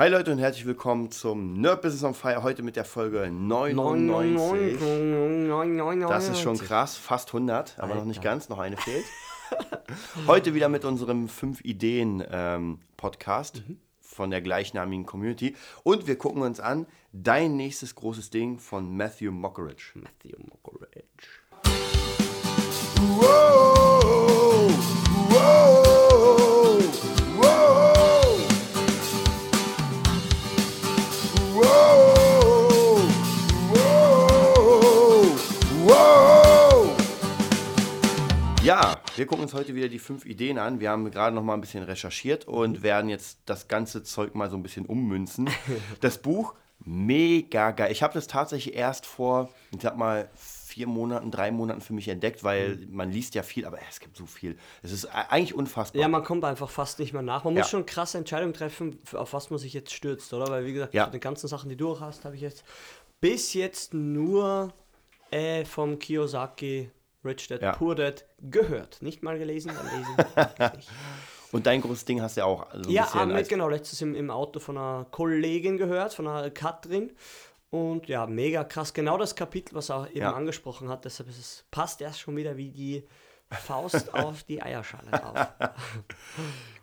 Hi Leute und herzlich willkommen zum Nerd Business on Fire. Heute mit der Folge 99. Das ist schon krass, fast 100, aber noch nicht ganz, noch eine fehlt. Heute wieder mit unserem 5 Ideen ähm, Podcast mhm. von der gleichnamigen Community. Und wir gucken uns an dein nächstes großes Ding von Matthew Mockeridge. Matthew Mockeridge. Whoa, wir gucken uns heute wieder die fünf Ideen an. Wir haben gerade noch mal ein bisschen recherchiert und werden jetzt das ganze Zeug mal so ein bisschen ummünzen. Das Buch mega geil. Ich habe das tatsächlich erst vor, ich sag mal, vier Monaten, drei Monaten für mich entdeckt, weil mhm. man liest ja viel, aber es gibt so viel. Es ist eigentlich unfassbar. Ja, man kommt einfach fast nicht mehr nach. Man muss schon krasse Entscheidungen treffen, auf was man sich jetzt stürzt, oder? Weil, wie gesagt, ja. die ganzen Sachen, die du auch hast, habe ich jetzt bis jetzt nur äh, vom Kiyosaki Rich Dad ja. Poor Dad gehört. Nicht mal gelesen, dann lesen. Und dein großes Ding hast du ja auch. Also ja, mit, genau, letztes im, im Auto von einer Kollegin gehört, von einer Katrin. Und ja, mega krass. Genau das Kapitel, was er eben ja. angesprochen hat. Deshalb ist es, passt erst schon wieder wie die Faust auf die Eierschale drauf.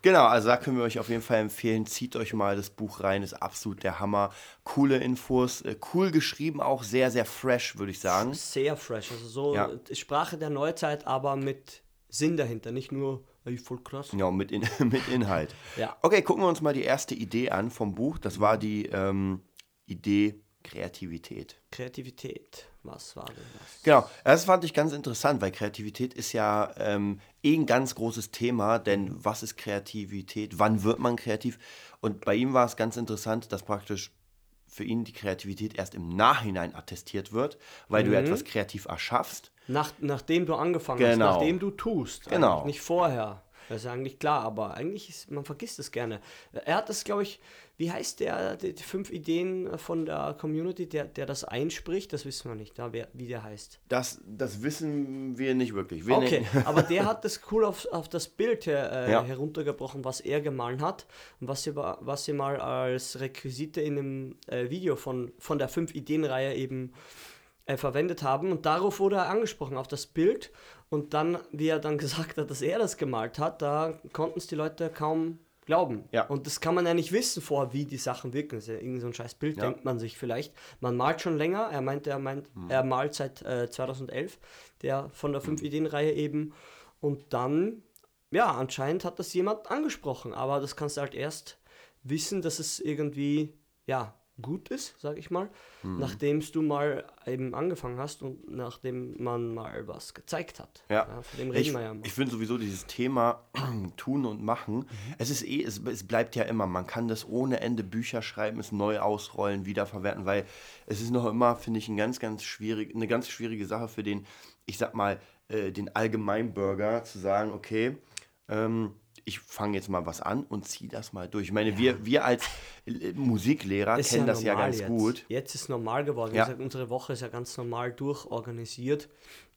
genau, also da können wir euch auf jeden Fall empfehlen. Zieht euch mal das Buch rein, ist absolut der Hammer. Coole Infos, äh, cool geschrieben, auch sehr, sehr fresh, würde ich sagen. Sehr fresh, also so ja. Sprache der Neuzeit, aber mit Sinn dahinter, nicht nur voll krass. Ja, mit, in, mit Inhalt. ja. Okay, gucken wir uns mal die erste Idee an vom Buch. Das war die ähm, Idee Kreativität. Kreativität, was war denn das? Genau, das fand ich ganz interessant, weil Kreativität ist ja ähm, eh ein ganz großes Thema, denn was ist Kreativität? Wann wird man kreativ? Und bei ihm war es ganz interessant, dass praktisch für ihn die Kreativität erst im Nachhinein attestiert wird, weil mhm. du etwas kreativ erschaffst. Nach, nachdem du angefangen genau. hast, nachdem du tust. Genau. Nicht vorher. Das ist eigentlich klar, aber eigentlich ist, man vergisst es gerne. Er hat das, glaube ich, wie heißt der, die, fünf Ideen von der Community, der, der das einspricht? Das wissen wir nicht, da, wer, wie der heißt. Das, das wissen wir nicht wirklich. Wir okay, aber der hat das cool auf, auf das Bild her, äh, ja. heruntergebrochen, was er gemahlen hat und was sie, was sie mal als Requisite in einem äh, Video von, von der fünf Ideen-Reihe eben äh, verwendet haben. Und darauf wurde er angesprochen, auf das Bild. Und dann, wie er dann gesagt hat, dass er das gemalt hat, da konnten es die Leute kaum glauben. Ja. Und das kann man ja nicht wissen vorher, wie die Sachen wirken. Das ist ja irgend so ein scheiß Bild, ja. denkt man sich vielleicht. Man malt schon länger. Er meinte, er meint, mhm. er malt seit äh, 2011, der von der 5-Ideen-Reihe mhm. eben. Und dann, ja, anscheinend hat das jemand angesprochen. Aber das kannst du halt erst wissen, dass es irgendwie, ja, gut ist, sag ich mal, mhm. nachdem du mal eben angefangen hast und nachdem man mal was gezeigt hat. Ja, ja von dem reden ich, wir ja mal. Ich finde sowieso dieses Thema tun und machen, mhm. es ist eh, es, es, bleibt ja immer, man kann das ohne Ende Bücher schreiben, es neu ausrollen, wiederverwerten, weil es ist noch immer, finde ich, ein ganz, ganz schwierig, eine ganz schwierige Sache für den, ich sag mal, äh, den Allgemeinbürger zu sagen, okay, ähm, ich fange jetzt mal was an und ziehe das mal durch. Ich meine, ja. wir, wir als äh, Musiklehrer ist kennen ja das ja ganz jetzt. gut. Jetzt ist normal geworden. Ja. Gesagt, unsere Woche ist ja ganz normal durchorganisiert.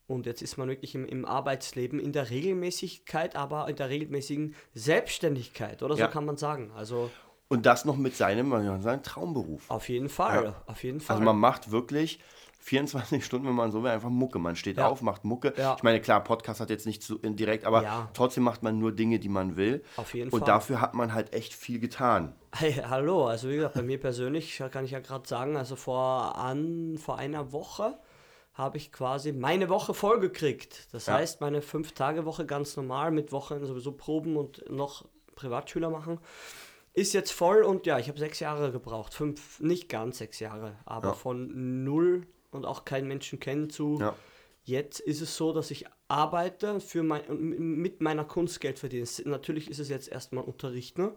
Und jetzt ist man wirklich im, im, Arbeitsleben in der Regelmäßigkeit, aber in der regelmäßigen Selbstständigkeit, oder so kann man sagen. Also und das noch mit seinem, man kann sagen, Traumberuf. Auf jeden Fall, auf jeden Fall. Also man macht wirklich 24 Stunden, wenn man so will, einfach Mucke. Man steht ja. auf, macht Mucke. Ja. Ich meine, klar, Podcast hat jetzt nicht so direkt, aber ja. trotzdem macht man nur Dinge, die man will. Auf jeden Und Fall. dafür hat man halt echt viel getan. Hey, hallo, also wie gesagt, bei mir persönlich kann ich ja gerade sagen, also vor, an, vor einer Woche habe ich quasi meine Woche vollgekriegt. Das ja. heißt, meine Fünf-Tage-Woche ganz normal mit Wochen sowieso Proben und noch Privatschüler machen ist jetzt voll und ja, ich habe sechs Jahre gebraucht. Fünf, nicht ganz sechs Jahre, aber ja. von null und auch keinen Menschen kennen zu. Ja. Jetzt ist es so, dass ich arbeite für mein, mit meiner Kunst Geld verdiene. Natürlich ist es jetzt erstmal Unterrichten,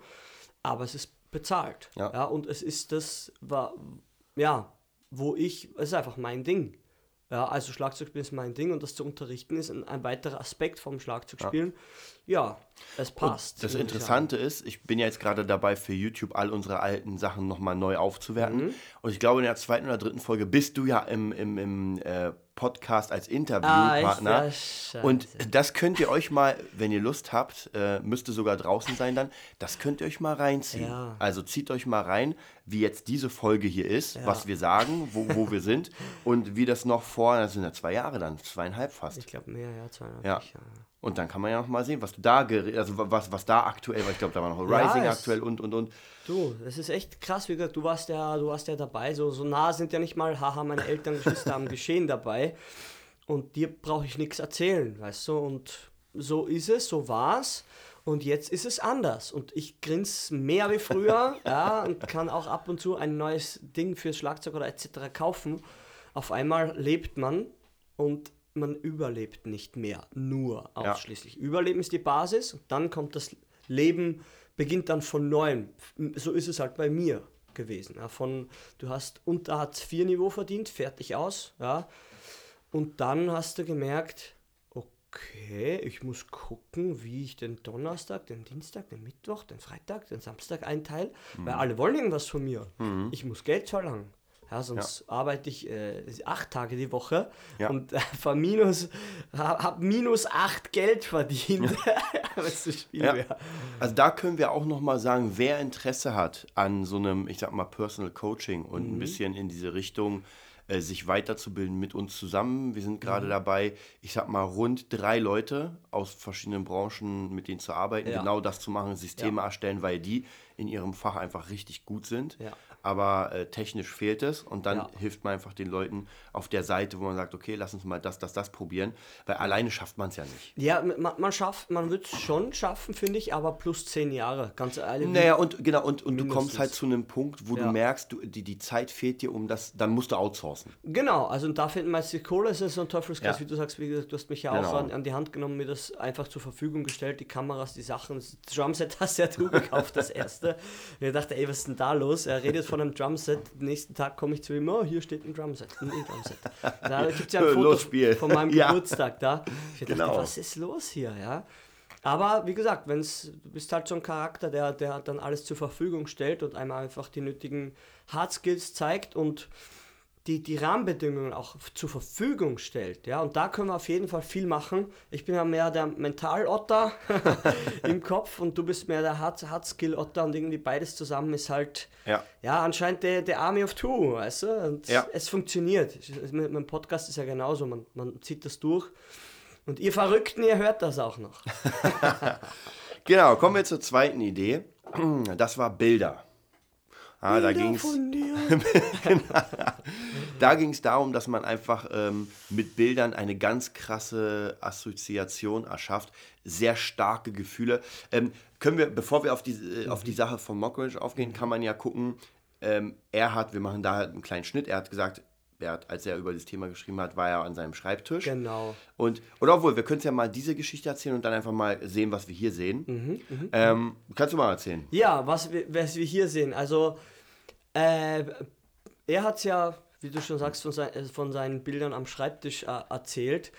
aber es ist bezahlt. Ja. ja und es ist das, war, ja, wo ich, es ist einfach mein Ding. Ja, also Schlagzeugspielen ist mein Ding und das zu unterrichten ist ein, weiterer Aspekt vom Schlagzeugspielen. Ja, ja es passt. Und das Interessante ist, ich bin ja jetzt gerade dabei, für YouTube all unsere alten Sachen nochmal neu aufzuwerten. Mhm. Und ich glaube, in der zweiten oder dritten Folge bist du ja im, im, im äh, Podcast als Interviewpartner. Ah, und das könnt ihr euch mal, wenn ihr Lust habt, äh, müsste sogar draußen sein dann, das könnt ihr euch mal reinziehen. Ja. Also zieht euch mal rein, wie jetzt diese Folge hier ist, ja. was wir sagen, wo, wo wir sind und wie das noch vor, das sind ja zwei Jahre dann, zweieinhalb fast. Ich glaube mehr, ja, zweieinhalb. Ja. Und dann kann man ja noch mal sehen, was da, also was, was da aktuell, weil ich glaube, da war noch Rising ja, aktuell und und und. Du, das ist echt krass, wie gesagt, du warst ja, du warst ja dabei, so, so nah sind ja nicht mal, haha, meine Eltern, Geschwister haben Geschehen dabei. Und dir brauche ich nichts erzählen, weißt du? Und so ist es, so war's. Und jetzt ist es anders. Und ich grinse mehr wie früher, ja, und kann auch ab und zu ein neues Ding fürs Schlagzeug oder etc. kaufen. Auf einmal lebt man und man überlebt nicht mehr nur ausschließlich. Ja. Überleben ist die Basis und dann kommt das Leben, beginnt dann von neuem. So ist es halt bei mir gewesen. Ja, von, du hast unter Hartz-IV-Niveau verdient, fertig aus, ja, und dann hast du gemerkt, okay, ich muss gucken, wie ich den Donnerstag, den Dienstag, den Mittwoch, den Freitag, den Samstag einteile, mhm. weil alle wollen irgendwas von mir. Mhm. Ich muss Geld verlangen. Ja, sonst ja. arbeite ich äh, acht Tage die Woche ja. und äh, minus, habe hab minus acht Geld verdient. ja. Also da können wir auch nochmal sagen, wer Interesse hat an so einem, ich sag mal, Personal Coaching und mhm. ein bisschen in diese Richtung äh, sich weiterzubilden mit uns zusammen. Wir sind gerade mhm. dabei, ich sag mal, rund drei Leute aus verschiedenen Branchen mit denen zu arbeiten, genau das zu machen, Systeme erstellen, weil die in ihrem Fach einfach richtig gut sind. Ja aber äh, technisch fehlt es und dann ja. hilft man einfach den Leuten auf der Seite, wo man sagt, okay, lass uns mal das, das, das probieren, weil alleine schafft man es ja nicht. Ja, man, man schafft, man wird es schon schaffen, finde ich, aber plus zehn Jahre, ganz ehrlich. Naja, und genau, und, und du kommst halt zu einem Punkt, wo ja. du merkst, du, die, die Zeit fehlt dir, um das, dann musst du outsourcen. Genau, also und da findet man die Kohle, ist so ein Teufelskreis, wie du sagst, wie gesagt, du hast mich ja genau. auch an, an, die Hand genommen, mir das einfach zur Verfügung gestellt, die Kameras, die Sachen, das Drumset hast ja du gekauft, das erste. Und ich dachte, ey, was ist denn da los? Er redet von einem Drumset, nächsten Tag komme ich zu ihm, oh, hier steht ein Drumset, ein E-Drumset. Da gibt es ja ein Foto von meinem. Geburtstag da. Ich dachte, genau. was ist los hier, ja? Aber wie gesagt, wenn's, du bist halt so ein Charakter, der, der dann alles zur Verfügung stellt und einmal einfach die nötigen Hard Skills zeigt und die, die Rahmenbedingungen auch zur Verfügung stellt. Ja? Und da können wir auf jeden Fall viel machen. Ich bin ja mehr der Mental-Otter im Kopf und du bist mehr der Hard-Skill-Otter und irgendwie beides zusammen ist halt, ja, ja anscheinend der, der Army of Two, weißt du? Und ja. es funktioniert. Mein Podcast ist ja genauso, man, man zieht das durch. Und ihr Verrückten, ihr hört das auch noch. genau, kommen wir zur zweiten Idee. Das war Bilder. Ah, da ging es da ging es darum, dass man einfach ähm, mit Bildern eine ganz krasse Assoziation erschafft, sehr starke Gefühle. Ähm, können wir, bevor wir auf die, äh, auf die mhm. Sache von Mockridge aufgehen, kann man ja gucken, ähm, er hat, wir machen da halt einen kleinen Schnitt, er hat gesagt, er hat, als er über das Thema geschrieben hat, war er an seinem Schreibtisch. Genau. Und, oder obwohl, wir können es ja mal diese Geschichte erzählen und dann einfach mal sehen, was wir hier sehen. Mhm, mh, ähm, kannst du mal erzählen? Ja, was wir, was wir hier sehen. Also, äh, er hat es ja, wie du schon sagst, von, sein, von seinen Bildern am Schreibtisch äh, erzählt.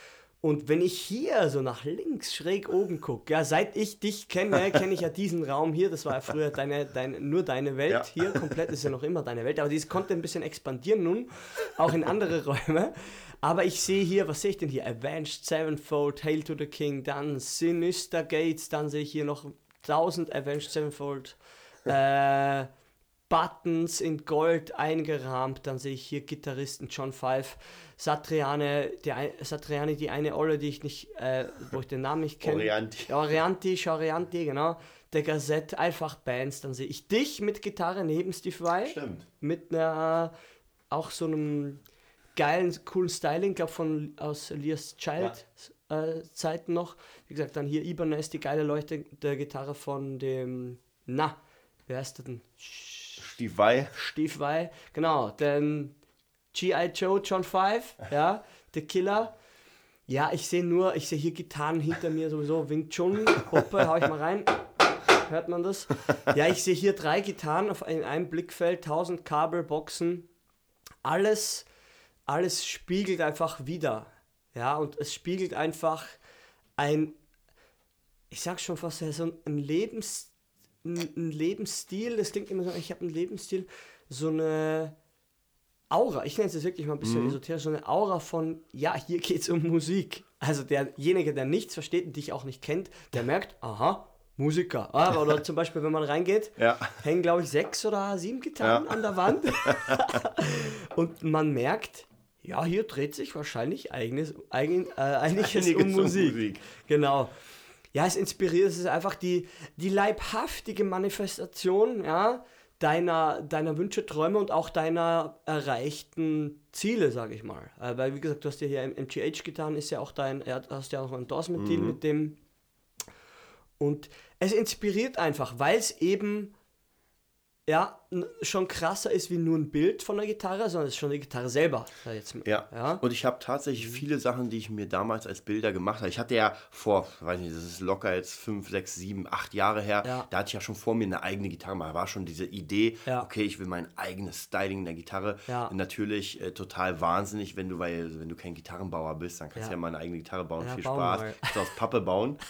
Und wenn ich hier so nach links schräg oben gucke, ja, seit ich dich kenne, kenne ich ja diesen Raum hier. Das war ja früher deine, deine, nur deine Welt. Ja. Hier komplett ist ja noch immer deine Welt. Aber dies konnte ein bisschen expandieren nun, auch in andere Räume. Aber ich sehe hier, was sehe ich denn hier? Avenged Sevenfold, Hail to the King, dann Sinister Gates, dann sehe ich hier noch 1000 Avenged Sevenfold. Äh, Buttons in Gold eingerahmt. Dann sehe ich hier Gitarristen John Five, Satriane, die, Satriani, die eine Olle, die ich nicht, äh, wo ich den Namen nicht kenne. Orianti. Orianti, Orianti, genau. Der Gazette, einfach Bands. Dann sehe ich dich mit Gitarre neben Steve Vai. Stimmt. Mit einer, auch so einem geilen, coolen Styling, glaube von aus Elias Child. Ja. Äh, Zeiten noch. Wie gesagt, dann hier Ibanez, die geile Leute der Gitarre von dem, na, wer ist der denn? Steve Vai, genau. Denn G.I. Joe, John Five, ja, The Killer. Ja, ich sehe nur, ich sehe hier Gitarren hinter mir sowieso. Wing Chun, Hoppe, hau ich mal rein. Hört man das? Ja, ich sehe hier drei Gitarren auf in einem Blickfeld, 1000 Kabel, Boxen. Alles, alles spiegelt einfach wieder. Ja, und es spiegelt einfach ein, ich sag schon fast, so ein Lebens ein Lebensstil, das klingt immer so, ich habe einen Lebensstil, so eine Aura, ich nenne es jetzt wirklich mal ein bisschen mhm. esoterisch, so eine Aura von, ja, hier geht es um Musik. Also derjenige, der nichts versteht und dich auch nicht kennt, der merkt, aha, Musiker. Ah, oder zum Beispiel, wenn man reingeht, ja. hängen, glaube ich, sechs oder sieben Gitarren ja. an der Wand. und man merkt, ja, hier dreht sich wahrscheinlich eigenes, eigen, äh, einiges, einiges um Musik. um Musik. Genau. Ja, es inspiriert, es ist einfach die, die leibhaftige Manifestation, ja, deiner, deiner Wünsche, Träume und auch deiner erreichten Ziele, sage ich mal. Äh, weil, wie gesagt, du hast ja hier MGH getan, ist ja auch dein, ja, hast ja auch ein Endorsement-Deal mhm. mit dem und es inspiriert einfach, weil es eben ja, schon krasser ist wie nur ein Bild von der Gitarre, sondern es ist schon die Gitarre selber. Jetzt, ja. ja. Und ich habe tatsächlich viele Sachen, die ich mir damals als Bilder gemacht habe. Ich hatte ja vor, weiß nicht, das ist locker jetzt fünf, sechs, sieben, acht Jahre her, ja. da hatte ich ja schon vor mir eine eigene Gitarre. Da war schon diese Idee, ja. okay, ich will mein eigenes Styling in der Gitarre. Natürlich äh, total wahnsinnig, wenn du, weil, wenn du kein Gitarrenbauer bist, dann kannst du ja mal eine eigene Gitarre bauen. Viel Spaß. Kannst du aus Pappe bauen.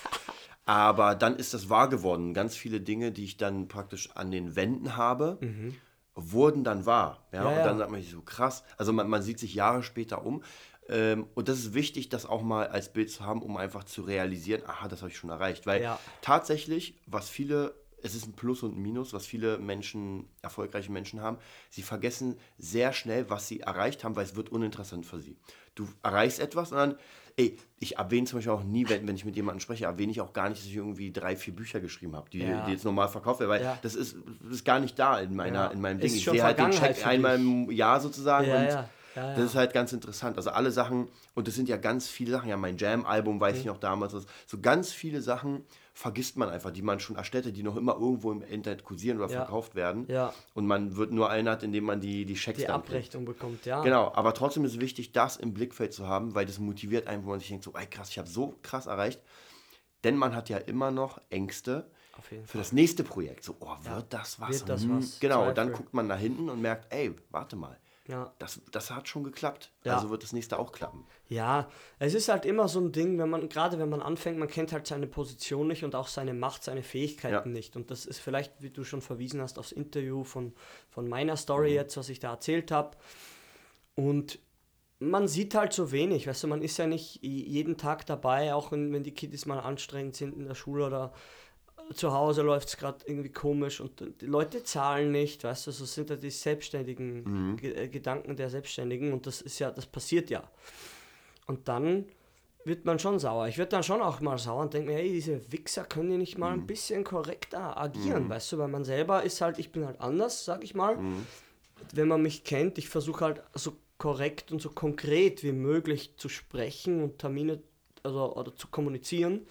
Aber dann ist das wahr geworden. Ganz viele Dinge, die ich dann praktisch an den Wänden habe, mhm. wurden dann wahr. Ja? ja und dann sagt man sich so krass. Also man, man sieht sich Jahre später um. Ähm, und das ist wichtig, das auch mal als Bild zu haben, um einfach zu realisieren, aha, das habe ich schon erreicht. Weil ja. tatsächlich, was viele, es ist ein Plus und ein Minus, was viele Menschen, erfolgreiche Menschen haben, sie vergessen sehr schnell, was sie erreicht haben, weil es wird uninteressant für sie. Du erreichst etwas und dann Ey, ich erwähne zum Beispiel auch nie, wenn, wenn ich mit jemandem spreche, erwähne ich auch gar nicht, dass ich irgendwie drei, vier Bücher geschrieben habe, die, ja. die jetzt normal verkauft werden, weil ja. das, ist, das ist gar nicht da in, meiner, ja. in meinem Ding. Ich sehe halt den Check einmal im Jahr sozusagen und das ist halt ganz interessant. Also alle Sachen, und das sind ja ganz viele Sachen, ja, mein Jam-Album, weiß mhm. ich noch damals, so ganz viele Sachen, vergisst man einfach, die man schon erstellte, die noch immer irgendwo im Internet kursieren oder ja. verkauft werden. Ja. Und man wird nur erinnert, indem man die, die Schecks Die Abrechnung kriegt. bekommt, ja. Genau, aber trotzdem ist es wichtig, das im Blickfeld zu haben, weil das motiviert einen, wo man sich denkt, so, ey krass, ich habe so krass erreicht. Denn man hat ja immer noch Ängste für Fall. das nächste Projekt. So, oh, wird ja. das was? Wird das hm, was? Genau, dann guckt man da hinten und merkt, ey, warte mal ja. Das, das hat schon geklappt. Ja. Also wird das nächste auch klappen. Ja, es ist halt immer so ein Ding, wenn man, gerade wenn man anfängt, man kennt halt seine Position nicht und auch seine Macht, seine Fähigkeiten ja. nicht. Und das ist vielleicht, wie du schon verwiesen hast, aufs Interview von, von meiner Story mhm. jetzt, was ich da erzählt habe. Und man sieht halt so wenig, weißt du, man ist ja nicht jeden Tag dabei, auch wenn, wenn die Kiddies mal anstrengend sind in der Schule oder zu Hause läuft es gerade irgendwie komisch und die Leute zahlen nicht, weißt du, so sind ja die selbstständigen mhm. Äh, Gedanken der Selbstständigen und das ist ja, das passiert ja. Und dann wird man schon sauer. Ich werde dann schon auch mal sauer und denke mir, hey, diese Wichser können die nicht mal mhm. ein bisschen korrekter agieren, mhm. weißt du, weil man selber ist halt, ich bin halt anders, sag ich mal. Mhm. Wenn man mich kennt, ich versuche halt so korrekt und so konkret wie möglich zu sprechen und Termine also, oder zu kommunizieren.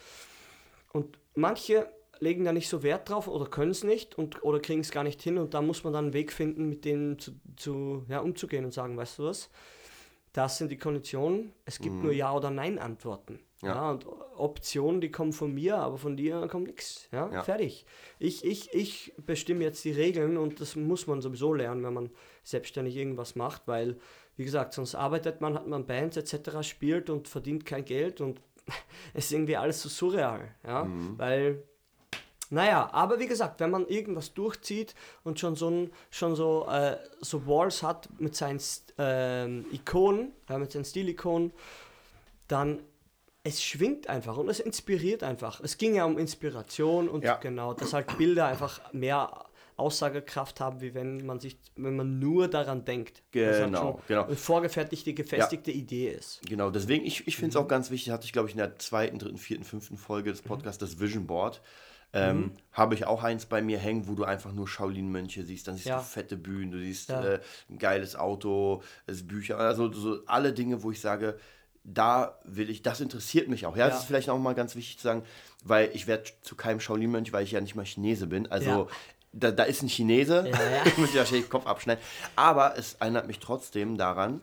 Und manche legen da nicht so Wert drauf oder können es nicht und, oder kriegen es gar nicht hin und da muss man dann einen Weg finden, mit denen zu, zu, ja, umzugehen und sagen, weißt du was, das sind die Konditionen, es gibt mhm. nur Ja- oder Nein-Antworten. Ja. ja. und Optionen, die kommen von mir, aber von dir kommt nichts. Ja? ja, fertig. Ich, ich, ich bestimme jetzt die Regeln und das muss man sowieso lernen, wenn man selbstständig irgendwas macht, weil, wie gesagt, sonst arbeitet man, hat man Bands etc., spielt und verdient kein Geld und es ist irgendwie alles so surreal. Ja, mhm. weil naja, aber wie gesagt, wenn man irgendwas durchzieht und schon so, ein, schon so, äh, so Walls hat mit seinen äh, Ikonen, äh, mit seinen Stilikonen, dann es schwingt einfach und es inspiriert einfach. Es ging ja um Inspiration und ja. genau, dass halt Bilder einfach mehr Aussagekraft haben, wie wenn man sich, wenn man nur daran denkt. Genau, halt genau. Eine vorgefertigte, gefestigte ja. Idee ist. Genau, deswegen, ich, ich finde es mhm. auch ganz wichtig, hatte ich glaube ich in der zweiten, dritten, vierten, fünften Folge des Podcasts mhm. das Vision Board. Ähm, mhm. Habe ich auch eins bei mir hängen, wo du einfach nur Shaolin-Mönche siehst. Dann siehst ja. du fette Bühnen, du siehst ja. äh, ein geiles Auto, es Bücher, also so alle Dinge, wo ich sage, da will ich, das interessiert mich auch. Ja, ja. das ist vielleicht auch mal ganz wichtig zu sagen, weil ich werde zu keinem Shaolin-Mönch, weil ich ja nicht mal Chinese bin. Also da, da, ist ein Chinese, ja, ja. ich muss dir wahrscheinlich den Kopf abschneiden. Aber es erinnert mich trotzdem daran,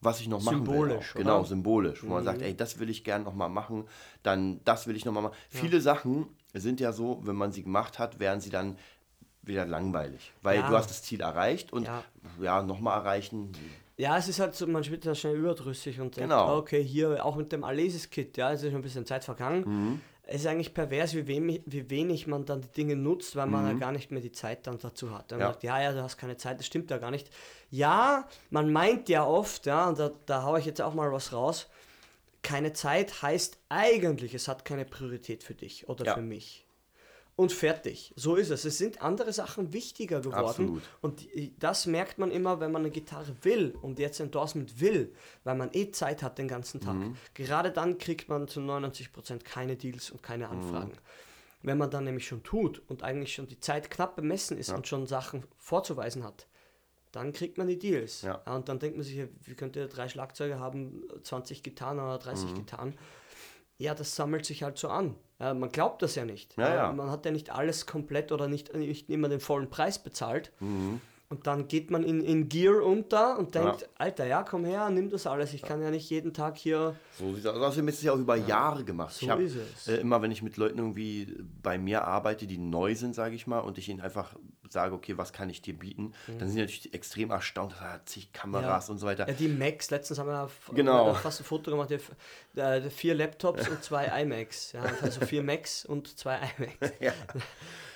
was ich noch machen symbolisch, will. Genau, symbolisch. Wo mhm. man sagt, ey, das will ich gerne noch mal machen, dann das will ich noch mal machen. Ja. Viele Sachen sind ja so, wenn man sie gemacht hat, werden sie dann wieder langweilig. Weil ja. du hast das Ziel erreicht und ja, ja nochmal erreichen. Ja, es ist halt so, man wird da schnell überdrüssig und denkt, genau. okay, hier auch mit dem Alesis-Kit, ja, es ist schon ein bisschen Zeit vergangen. Mhm es ist eigentlich pervers, wie wenig, wie wenig man dann die Dinge nutzt, weil man mhm. ja gar nicht mehr die Zeit dann dazu hat. Dann ja. sagt, ja, ja, du hast keine Zeit, das stimmt ja gar nicht. Ja, man meint ja oft, ja, und da, da haue ich jetzt auch mal was raus, keine Zeit heißt eigentlich, es hat keine Priorität für dich oder ja. für mich und fertig. So ist es. Es sind andere Sachen wichtiger geworden. Absolut. Und das merkt man immer, wenn man eine Gitarre will und jetzt Endorsement will, weil man eh Zeit hat den ganzen Tag. Mhm. Gerade dann kriegt man zu 99% keine Deals und keine mhm. Anfragen. Mhm. Wenn man dann nämlich schon tut und eigentlich schon die Zeit knapp bemessen ist ja. und schon Sachen vorzuweisen hat, dann kriegt man die Deals. Ja. und dann denkt man sich, wie könnt ihr drei Schlagzeuge haben, 20 Gitarren oder 30 mhm. Gitarren? Ja, das sammelt sich halt so an. Ja, man glaubt das ja nicht. Ja, ja. Man hat ja nicht alles komplett oder nicht, nicht immer den vollen Preis bezahlt. Mhm. Und dann geht man in, in Gear unter und denkt, ja. Alter, ja, komm her, nimm das alles. Ich kann ja nicht jeden Tag hier. So sieht es aus. Außerdem ist es ja auch über ja. Jahre gemacht. So ich hab, ist es. Äh, immer, wenn ich mit Leuten irgendwie bei mir arbeite, die neu sind, sage ich mal, und ich ihnen einfach sage, okay, was kann ich dir bieten, mhm. dann sind die natürlich extrem erstaunt, da hat zig Kameras ja. und so weiter. Ja, die Macs, letztens haben wir genau. fast ein Foto gemacht, die, äh, vier Laptops und zwei iMacs. Ja, also vier Macs und zwei iMacs. ja.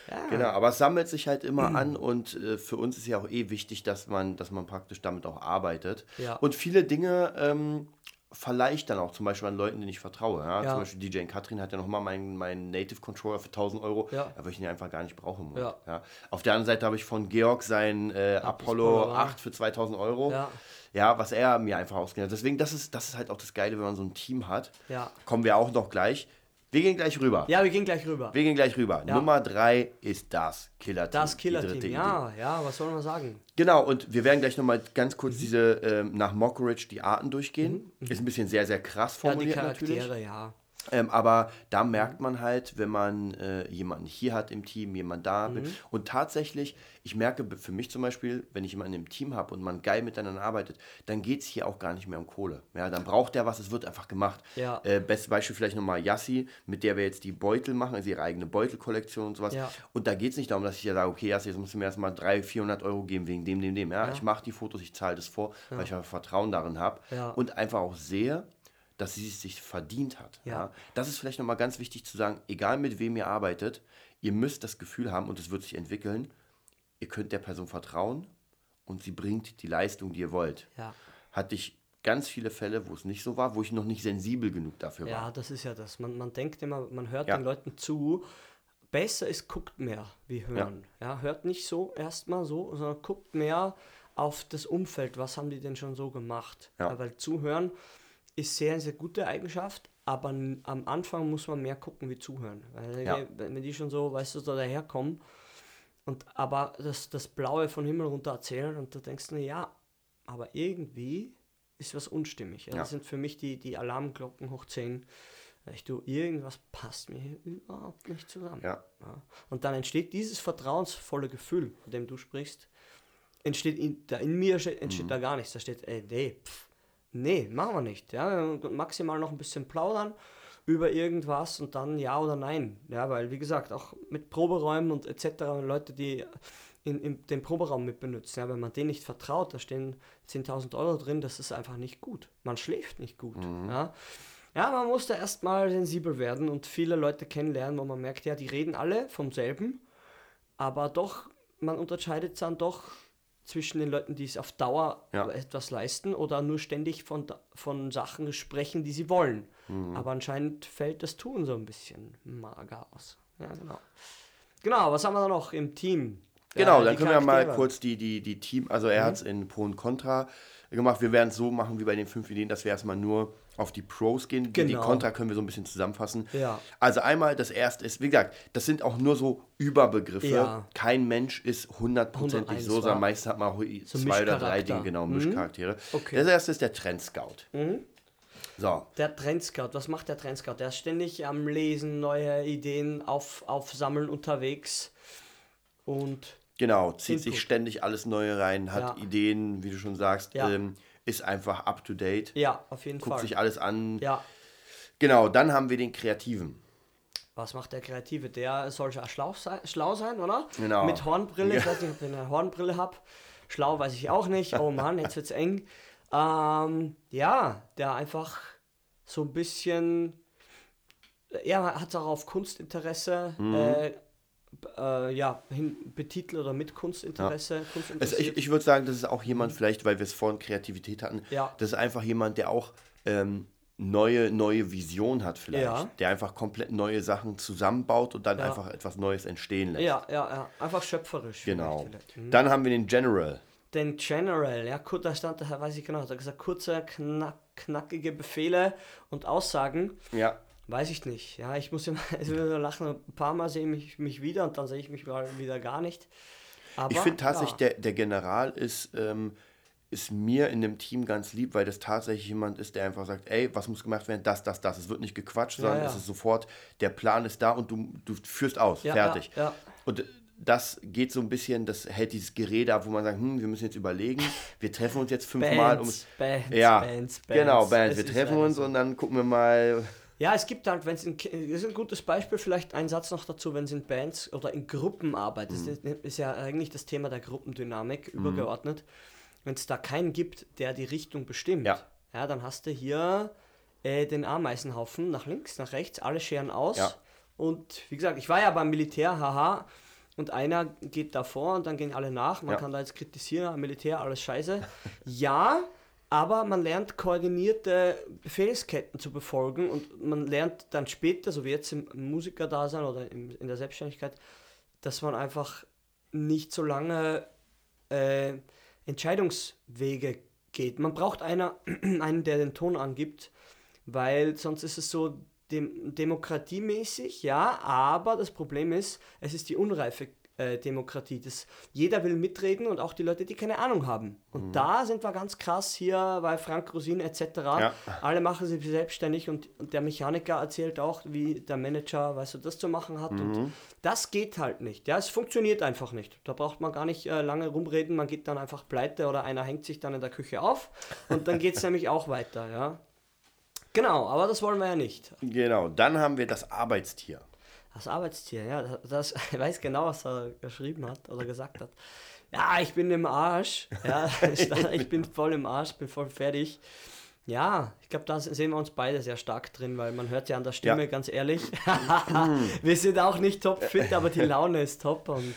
Ja. Genau, aber es sammelt sich halt immer mhm. an und äh, für uns ist ja auch eh wichtig, dass man, dass man praktisch damit auch arbeitet. Ja. Und viele Dinge ähm, verleihe ich dann auch zum Beispiel an Leuten, denen ich vertraue. Ja? ja. Zum Beispiel DJ Katrin hat ja nochmal meinen, meinen Native Controller für 1000 Euro, ja. weil ich ihn einfach gar nicht brauche. Ja. Auf der anderen Seite habe ich von Georg sein äh, Apollo 8 für 2000 Euro. Ja. ja, was er mir einfach ausgegeben hat. Deswegen, das ist, das ist halt auch das Geile, wenn man so ein Team hat. Ja. Kommen wir auch noch gleich. Wir gehen gleich rüber. Ja, wir gehen gleich rüber. Wir gehen gleich rüber. Ja. Nummer drei ist das Killer-Team. Das Killer-Team, ja, ja, was soll man sagen? Genau, und wir werden gleich nochmal ganz kurz mhm. diese, ähm, nach Mockridge die Arten durchgehen. Mhm. Ist ein bisschen sehr, sehr krass formuliert ja, die Charaktere, natürlich. ja. Ähm, aber da merkt man halt, wenn man äh, jemanden hier hat im Team, jemand da mhm. und tatsächlich, ich merke für mich zum Beispiel, wenn ich jemanden im Team habe und man geil miteinander arbeitet, dann geht es hier auch gar nicht mehr um Kohle. Ja, dann braucht der was, es wird einfach gemacht. Ja. Äh, bestes Beispiel vielleicht nochmal Yassi, mit der wir jetzt die Beutel machen, also ihre eigene Beutelkollektion und sowas. Ja. Und da geht es nicht darum, dass ich ja sage, okay, Yassi, jetzt musst du mir erstmal 300, 400 Euro geben wegen dem, dem, dem. Ja, ja. ich mache die Fotos, ich zahle das vor, weil ich einfach Vertrauen darin habe und einfach auch sehe, dass sie es sich verdient hat. Ja. ja. Das ist vielleicht nochmal ganz wichtig zu sagen, egal mit wem ihr arbeitet, ihr müsst das Gefühl haben und es wird sich entwickeln, ihr könnt der Person vertrauen und sie bringt die Leistung, die ihr wollt. Ja. Hatte ich ganz viele Fälle, wo es nicht so war, wo ich noch nicht sensibel genug dafür war. Ja, das ist ja das. Man, man denkt immer, man hört ja. den Leuten zu. Besser ist, guckt mehr wie hören. Ja. ja hört nicht so erstmal so, sondern guckt mehr auf das Umfeld. Was haben die denn schon so gemacht? Ja. weil zuhören ist sehr, sehr gute Eigenschaft, aber am Anfang muss man mehr gucken wie zuhören. Weil ja. wenn die schon so, weißt du, da daherkommen und aber das, das Blaue von Himmel runter erzählen und da denkst du, ja, aber irgendwie ist was unstimmig. Ja. Das sind für mich die, die Alarmglocken hoch 10. Ich du, irgendwas passt mir hier überhaupt nicht zusammen. Ja. Und dann entsteht dieses vertrauensvolle Gefühl, von dem du sprichst, entsteht in, da in mir entsteht mhm. da gar nichts. Da steht, ey, nee, pff, Nee, machen wir nicht. Ja, maximal noch ein bisschen plaudern über irgendwas und dann ja oder nein. Ja, weil wie gesagt, auch mit Proberäumen und etc. Leute, die in, in den Proberaum mit benutzen, ja, wenn man denen nicht vertraut, da stehen 10.000 Euro drin, das ist einfach nicht gut. Man schläft nicht gut. Mhm. Ja. ja, man muss da erstmal sensibel werden und viele Leute kennenlernen, wo man merkt, ja, die reden alle vom selben, aber doch, man unterscheidet dann doch zwischen den Leuten, die es auf Dauer ja. etwas leisten oder nur ständig von, von Sachen sprechen, die sie wollen. Mhm. Aber anscheinend fällt das Tun so ein bisschen mager aus. Ja, genau. Genau, was haben wir da noch im Team? Genau, ja, dann können wir mal kurz die, die, die Team, also er mhm. hat es in Pro und Contra gemacht. Wir werden es so machen wie bei den fünf Ideen, dass wir erstmal nur auf die Pros gehen. Genau. Die Contra können wir so ein bisschen zusammenfassen. Ja. Also einmal das erste ist, wie gesagt, das sind auch nur so Überbegriffe. Ja. Kein Mensch ist hundertprozentig so, sondern meistens hat man so zwei oder drei Dinge, genau, mhm. Mischcharaktere. Okay. Das erste ist der Trendscout. Mhm. So. Der Trendscout, was macht der Trendscout? Der ist ständig am Lesen, neue Ideen auf, aufsammeln unterwegs und Genau, zieht Input. sich ständig alles Neue rein, hat ja. Ideen, wie du schon sagst, ja. ähm, ist einfach up to date. Ja, auf jeden guckt Fall. Guckt sich alles an. Ja. Genau, dann haben wir den Kreativen. Was macht der Kreative? Der soll ja schlau sein, schlau sein, oder? Genau. Mit Hornbrille, ja. ich weiß nicht, ob ich eine Hornbrille habe. Schlau weiß ich auch nicht. Oh Mann, jetzt wird's eng. Ähm, ja, der einfach so ein bisschen er hat auch auf Kunstinteresse. Mhm. Äh, äh, ja, hin, betitelt oder mit Kunstinteresse. Ja. Also ich, ich würde sagen, das ist auch jemand, vielleicht, weil wir es vorhin Kreativität hatten, ja. das ist einfach jemand, der auch ähm, neue, neue Vision hat vielleicht. Ja. Der einfach komplett neue Sachen zusammenbaut und dann ja. einfach etwas Neues entstehen lässt. Ja, ja, ja. Einfach schöpferisch. Genau. Mhm. Dann haben wir den General. Den General, ja, da stand, da weiß ich genau, da hat gesagt, kurze, knack, knackige Befehle und Aussagen. Ja. Weiß ich nicht. Ja, ich muss immer also lachen. Ein paar Mal sehe ich mich wieder und dann sehe ich mich mal wieder gar nicht. Aber, ich finde tatsächlich, ja. der, der General ist, ähm, ist mir in dem Team ganz lieb, weil das tatsächlich jemand ist, der einfach sagt, ey, was muss gemacht werden? Das, das, das. Es wird nicht gequatscht, sondern ja, ja. es ist sofort, der Plan ist da und du, du führst aus. fertig. Und das geht so ein bisschen, das hält dieses Gerede ab, wo man sagt, hm, wir müssen jetzt überlegen, wir treffen uns jetzt fünfmal um. Bands, ja, Bands, Bands. Genau, Bands. Wir treffen uns und dann gucken wir mal, ja, es gibt halt, wenn es in, das ist ein gutes Beispiel, vielleicht ein Satz noch dazu, wenn es in Bands oder in Gruppen arbeitet, mhm. das ist ja eigentlich das Thema der Gruppendynamik mhm. übergeordnet. Wenn es da keinen gibt, der die Richtung bestimmt, ja, ja dann hast du hier äh, den Ameisenhaufen nach links, nach rechts, alle scheren aus. Ja. Und wie gesagt, ich war ja beim Militär, haha, und einer geht davor und dann gehen alle nach. Man ja. kann da jetzt kritisieren, Militär, alles scheiße. ja, aber man lernt koordinierte Befehlsketten zu befolgen und man lernt dann später, so wie jetzt im Musikerdasein oder in der Selbstständigkeit, dass man einfach nicht so lange äh, Entscheidungswege geht. Man braucht einer, einen, der den Ton angibt, weil sonst ist es so dem, demokratiemäßig, ja, aber das Problem ist, es ist die unreife äh, Demokratie. Das, jeder will mitreden und auch die Leute, die keine Ahnung haben. Und mhm. da sind wir ganz krass hier bei Frank Rosin etc. Ja. Alle machen sich selbstständig und, und, der Mechaniker erzählt auch, wie der Manager, weißt du, das zu machen hat. Mhm. Und das geht halt nicht. Ja, es funktioniert einfach nicht. Da braucht man gar nicht äh, lange rumreden. Man geht dann einfach pleite oder einer hängt sich dann in der Küche auf und dann geht es nämlich auch weiter. Ja. Genau, aber das wollen wir ja nicht. Genau, dann haben wir das Arbeitstier. Das Arbeitstier, ja, das, das, ich weiß genau, was er geschrieben hat oder gesagt hat. Ja, ich bin im Arsch. Ja, ich bin voll im Arsch, bin voll fertig. Ja, ich glaube, da sehen wir uns beide sehr stark drin, weil man hört ja an der Stimme, ja. ganz ehrlich. wir sind auch nicht top fit, aber die Laune ist top und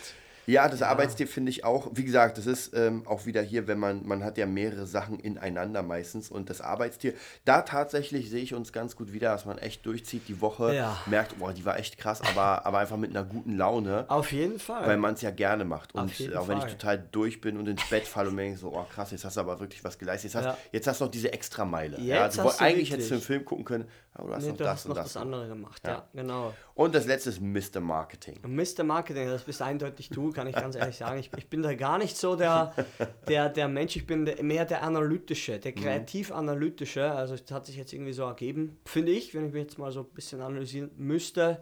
ja, das ja. Arbeitstier finde ich auch, wie gesagt, das ist ähm, auch wieder hier, wenn man, man hat ja mehrere Sachen ineinander meistens und das Arbeitstier, da tatsächlich sehe ich uns ganz gut wieder, dass man echt durchzieht die Woche, ja. merkt, boah, die war echt krass, aber, aber einfach mit einer guten Laune. Auf jeden Fall. Weil man es ja gerne macht und auch wenn ich total durch bin und ins Bett falle und mir denke so, oh krass, jetzt hast du aber wirklich was geleistet, jetzt hast, ja. jetzt hast du noch diese Extrameile. Ja, du wolltest eigentlich hättest du einen Film gucken können, aber du hast nee, noch du das hast und noch das. das andere gemacht, ja. genau. Und das letzte ist Mr. Marketing. Mr. Marketing, das bist eindeutig du, kann ich ganz ehrlich sagen. Ich, ich bin da gar nicht so der, der, der Mensch, ich bin mehr der analytische, der mhm. kreativ-analytische. Also das hat sich jetzt irgendwie so ergeben, finde ich, wenn ich mich jetzt mal so ein bisschen analysieren müsste.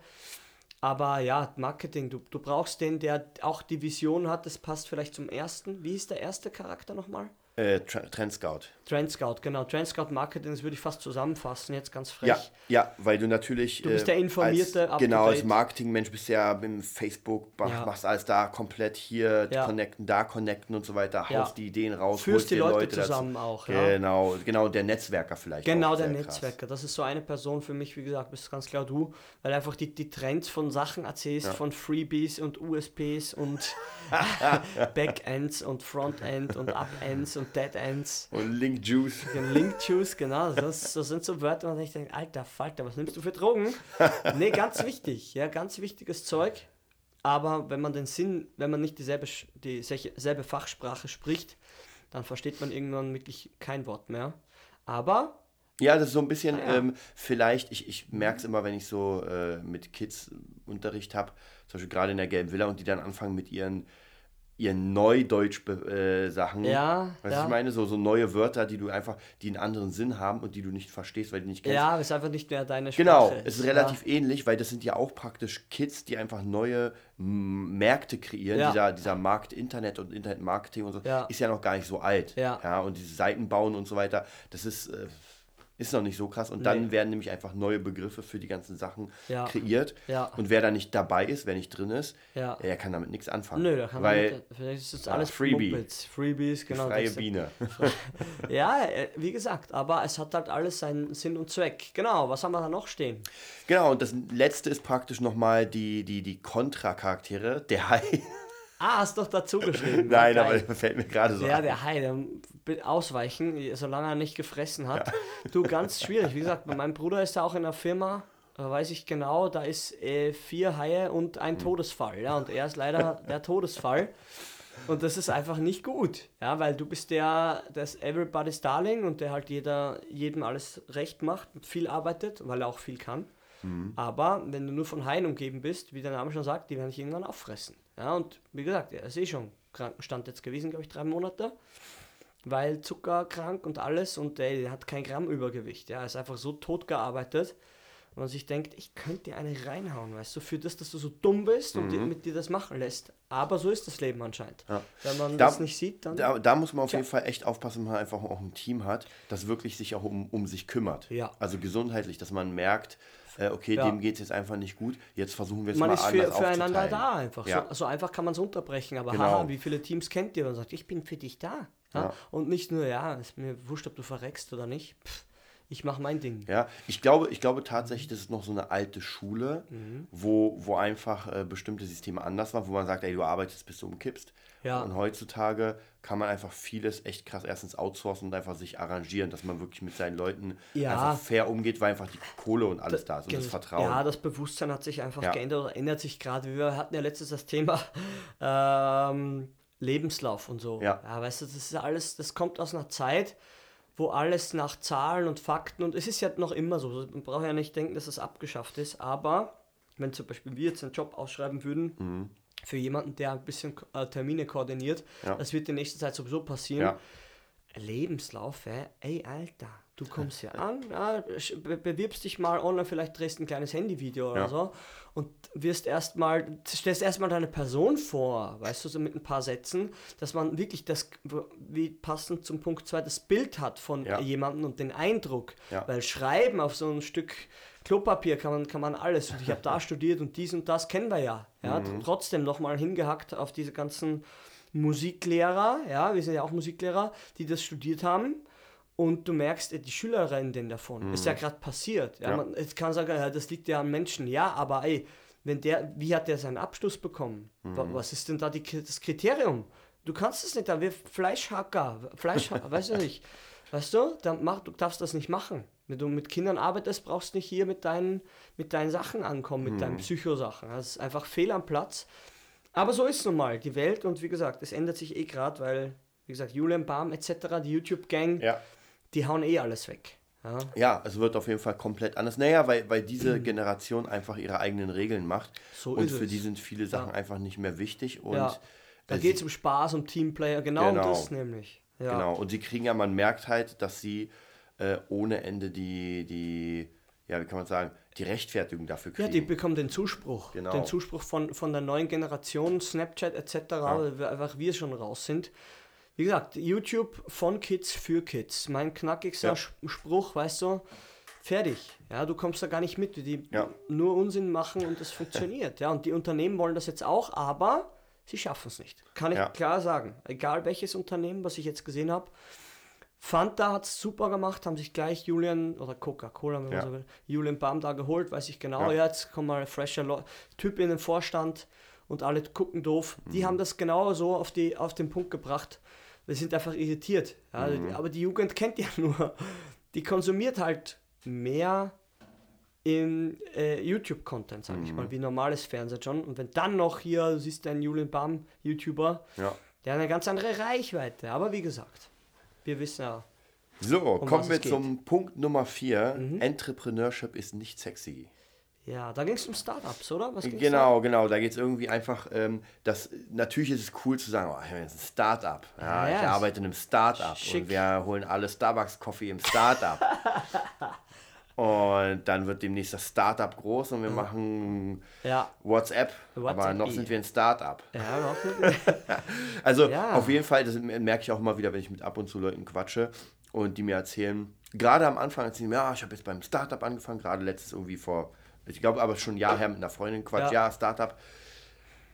Aber ja, Marketing, du, du brauchst den, der auch die Vision hat, das passt vielleicht zum ersten. Wie ist der erste Charakter nochmal? Äh, Trend Scout. Trend Scout, genau. Trend Scout Marketing, das würde ich fast zusammenfassen, jetzt ganz frech. Ja, ja weil du natürlich. Du bist der äh, informierte, als, Genau, als Marketingmensch bist du ja im Facebook, ja. machst alles da komplett hier ja. connecten, da connecten und so weiter, ja. haust die Ideen raus, Führst die Leute, Leute zusammen dazu. auch. Ja. Genau, genau, der Netzwerker vielleicht. Genau, der Netzwerker. Krass. Das ist so eine Person für mich, wie gesagt, bist ganz klar du, weil einfach die, die Trends von Sachen erzählst, von Freebies und USPs und Backends und Frontend und Upends und Dead Ends. Und Link Juice. Link Juice, genau. Das, das sind so Wörter, wo ich denke, alter Falter, was nimmst du für Drogen? nee, ganz wichtig, ja, ganz wichtiges Zeug. Aber wenn man den Sinn, wenn man nicht dieselbe, dieselbe Fachsprache spricht, dann versteht man irgendwann wirklich kein Wort mehr. Aber ja, das ist so ein bisschen, ja. ähm, vielleicht, ich, ich merke es immer, wenn ich so äh, mit Kids Unterricht habe, zum Beispiel gerade in der Gelben Villa und die dann anfangen mit ihren ihren Neudeutsch-Sachen. Äh, ja. Was ja. ich meine, so, so neue Wörter, die du einfach, die einen anderen Sinn haben und die du nicht verstehst, weil du nicht kennst. Ja, ist einfach nicht mehr deine Sprache. Genau, es ist relativ ja. ähnlich, weil das sind ja auch praktisch Kids, die einfach neue Märkte kreieren. Ja. Dieser, dieser Markt Internet und Internetmarketing und so ist ja noch gar nicht so alt. Ja. ja und diese Seiten bauen und so weiter, das ist. Äh, ist noch nicht so krass. Und dann nee. werden nämlich einfach neue Begriffe für die ganzen Sachen ja. kreiert. Ja. Und wer da nicht dabei ist, wer nicht drin ist, ja. er kann damit nichts anfangen. Nö, da kann Weil, man nicht, vielleicht ist das alles Freebie. Muppets. Freebies, genau. Freie Biene. ja, äh, wie gesagt, aber es hat halt alles seinen Sinn und Zweck. Genau, was haben wir da noch stehen? Genau, und das letzte ist praktisch nochmal die, die, die Kontra-Charaktere, der Hai. Ah, hast doch dazu geschrieben. Nein, Geil. aber das fällt mir gerade so Ja, der Hai, der ausweichen, solange er nicht gefressen hat. Ja. Du, ganz schwierig. Wie gesagt, meinem Bruder ist er auch in einer Firma, weiß ich genau, da ist äh, vier Haie und ein mhm. Todesfall. Ja, und er ist leider der Todesfall. Und das ist einfach nicht gut, ja, weil du bist der, das Everybody's Darling und der halt jeder, jedem alles recht macht, viel arbeitet, weil er auch viel kann. Mhm. Aber wenn du nur von Haien umgeben bist, wie der Name schon sagt, die werden dich irgendwann auffressen. Ja, und wie gesagt, er ist eh schon Krankenstand jetzt gewesen, glaube ich, drei Monate, weil zuckerkrank und alles und ey, er hat kein Gramm Übergewicht. Ja, er ist einfach so tot gearbeitet und man sich denkt, ich könnte dir eine reinhauen, weißt du, für das, dass du so dumm bist mhm. und die, mit dir das machen lässt. Aber so ist das Leben anscheinend. Ja. Wenn man da, das nicht sieht, dann. Da, da muss man auf tja. jeden Fall echt aufpassen, wenn man einfach auch ein Team hat, das wirklich sich auch um, um sich kümmert. Ja. Also gesundheitlich, dass man merkt, äh, okay, ja. dem geht es jetzt einfach nicht gut, jetzt versuchen wir es mal anders Man ist für, füreinander da einfach. Ja. So, so, einfach kann man es unterbrechen. Aber genau. haha, wie viele Teams kennt ihr? Man sagt, ich bin für dich da. Ja? Und nicht nur, ja, ist mir wurscht, ob du verreckst oder nicht. Pff, ich mache mein Ding. Ja, ich glaube, ich glaube tatsächlich, das ist noch so eine alte Schule, mhm. wo, wo einfach äh, bestimmte Systeme anders waren, wo man sagt, ey, du arbeitest, bis du umkippst. Ja. Und heutzutage kann man einfach vieles echt krass erstens outsourcen und einfach sich arrangieren, dass man wirklich mit seinen Leuten ja. einfach fair umgeht, weil einfach die Kohle und alles da, da ist und das Vertrauen. Ja, das Bewusstsein hat sich einfach ja. geändert oder ändert sich gerade. Wir hatten ja letztes das Thema ähm, Lebenslauf und so. Ja. ja. Weißt du, das ist alles, das kommt aus einer Zeit, wo alles nach Zahlen und Fakten und es ist ja noch immer so. Man braucht ja nicht denken, dass es abgeschafft ist, aber wenn zum Beispiel wir jetzt einen Job ausschreiben würden, mhm für jemanden, der ein bisschen äh, Termine koordiniert. Ja. Das wird in nächster Zeit sowieso passieren. Ja. Lebenslauf, ey, ey, Alter, du kommst hier an, ja, bewirbst dich mal online, vielleicht drehst ein kleines Handyvideo oder so und wirst erstmal, stellst erstmal deine Person vor, weißt du, so mit ein paar Sätzen, dass man wirklich das, wie passend zum Punkt 2, das Bild hat von ja. jemandem und den Eindruck. Weil Schreiben auf so ein Stück Klopapier kann man, kann man alles. Und ich habe da studiert und dies und das kennen wir ja. ja mhm. Trotzdem nochmal hingehackt auf diese ganzen Musiklehrer, ja, wir sind ja auch Musiklehrer, die das studiert haben. Und du merkst, die Schüler rennen denn davon. Mhm. Ist ja gerade passiert. Ja, ja. Man, jetzt kann sagen, ja, das liegt ja an Menschen. Ja, aber ey, wenn der, wie hat der seinen Abschluss bekommen? Mhm. Was ist denn da die, das Kriterium? Du kannst es nicht, da wir Fleischhacker, Fleischhacker, weißt du nicht. Weißt du, dann mach, du darfst das nicht machen. Wenn du mit Kindern arbeitest, brauchst du nicht hier mit deinen, mit deinen Sachen ankommen, mit mhm. deinen Psychosachen. Das ist einfach fehl am Platz. Aber so ist es nun mal, die Welt. Und wie gesagt, es ändert sich eh gerade, weil, wie gesagt, Julian Baum etc., die YouTube-Gang, ja. Die hauen eh alles weg. Ja. ja, es wird auf jeden Fall komplett anders. Naja, weil, weil diese mhm. Generation einfach ihre eigenen Regeln macht. So und für es. die sind viele Sachen ja. einfach nicht mehr wichtig. Und ja. Da geht es um Spaß, um Teamplayer, genau, genau. um das nämlich. Ja. Genau, und sie kriegen ja, man merkt halt, dass sie äh, ohne Ende die, die, ja, wie kann man sagen, die Rechtfertigung dafür kriegen. Ja, die bekommen den Zuspruch. Genau. Den Zuspruch von, von der neuen Generation, Snapchat etc., ja. einfach wir schon raus sind. Wie gesagt, YouTube von Kids für Kids. Mein knackigster ja. Spruch, weißt du, fertig. Ja, du kommst da gar nicht mit, die ja. nur Unsinn machen und es funktioniert. ja, und die Unternehmen wollen das jetzt auch, aber sie schaffen es nicht. Kann ich ja. klar sagen. Egal welches Unternehmen, was ich jetzt gesehen habe. Fanta hat es super gemacht, haben sich gleich Julian oder Coca-Cola, wenn man so will, Julian Baum da geholt, weiß ich genau. Ja. Jetzt kommt mal ein fresher Le Typ in den Vorstand und alle gucken doof. Mhm. Die haben das genau so auf, die, auf den Punkt gebracht. Wir sind einfach irritiert. Ja, mhm. Aber die Jugend kennt ja nur. Die konsumiert halt mehr im äh, YouTube-Content, sage mhm. ich mal, wie normales Fernsehen schon. Und wenn dann noch hier, du siehst einen Julian Baum, YouTuber, ja. der hat eine ganz andere Reichweite. Aber wie gesagt, wir wissen ja. So, um kommen wir zum Punkt Nummer 4. Mhm. Entrepreneurship ist nicht sexy. Ja, da ging es um Startups, oder? genau, da? genau. Da geht es irgendwie einfach, ähm, das, natürlich ist es cool zu sagen, oh, ich habe jetzt ein Startup. Ja, ja, ich arbeite in einem Startup und wir holen alle Starbucks-Coffee im Startup. Und dann wird demnächst das Startup groß und wir machen. WhatsApp, WhatsApp, aber noch sind wir ein Startup. Ja, noch Also ja. auf jeden Fall, das merke ich auch immer wieder, wenn ich mit ab und zu Leuten quatsche. und die mir erzählen, gerade am Anfang erzählen, ja, ich habe jetzt beim Startup angefangen, gerade letztes irgendwie vor, ich glaube aber schon ein Jahr her mit einer Freundin, Quatsch, ja, ja Startup.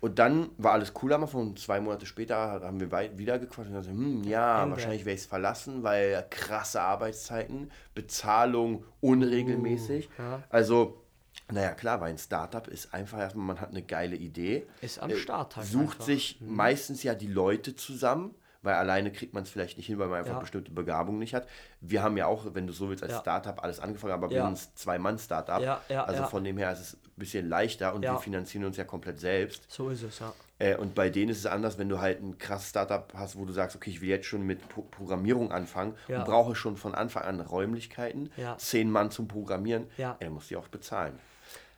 Und dann war alles cool am Anfang zwei Monate später haben wir wieder gequatscht und gesagt, hm, ja, Ende. wahrscheinlich werde ich es verlassen, weil krasse Arbeitszeiten, Bezahlung unregelmäßig. Uh, ja. Also, naja, klar, weil ein Startup ist einfach erstmal, man hat eine geile Idee. Ist am Start halt. Sucht einfach. sich mhm. meistens ja die Leute zusammen weil alleine kriegt man es vielleicht nicht hin, weil man einfach ja. bestimmte Begabung nicht hat. Wir haben ja auch, wenn du so willst, als ja. Startup alles angefangen, aber wir sind Zwei-Mann-Startup. Ja, ja, also von dem her ist es ein bisschen leichter und wir finanzieren uns ja komplett selbst. So ist es, ja. Äh, und bei denen ist es anders, wenn du halt ein krasses Startup hast, wo du sagst, okay, ich will jetzt schon mit Pro Programmierung anfangen und brauche schon von Anfang an Räumlichkeiten, zehn Mann zum Programmieren, ja. er muss die auch bezahlen.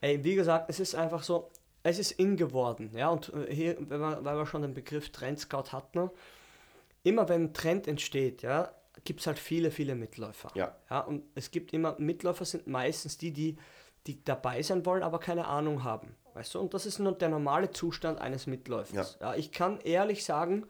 Ey, wie gesagt, es ist einfach so, es ist in geworden, ja, und äh, hier, wenn man, weil wir schon den Begriff Trendscout hatten, immer wenn ein Trend entsteht, ja, gibt es halt viele, viele Mitläufer. Ja. ja. Und es gibt immer, Mitläufer sind meistens die, die, die dabei sein wollen, aber keine Ahnung haben. Weißt du? Und das ist nur der normale Zustand eines Mitläufers. Ja. ja ich kann ehrlich sagen,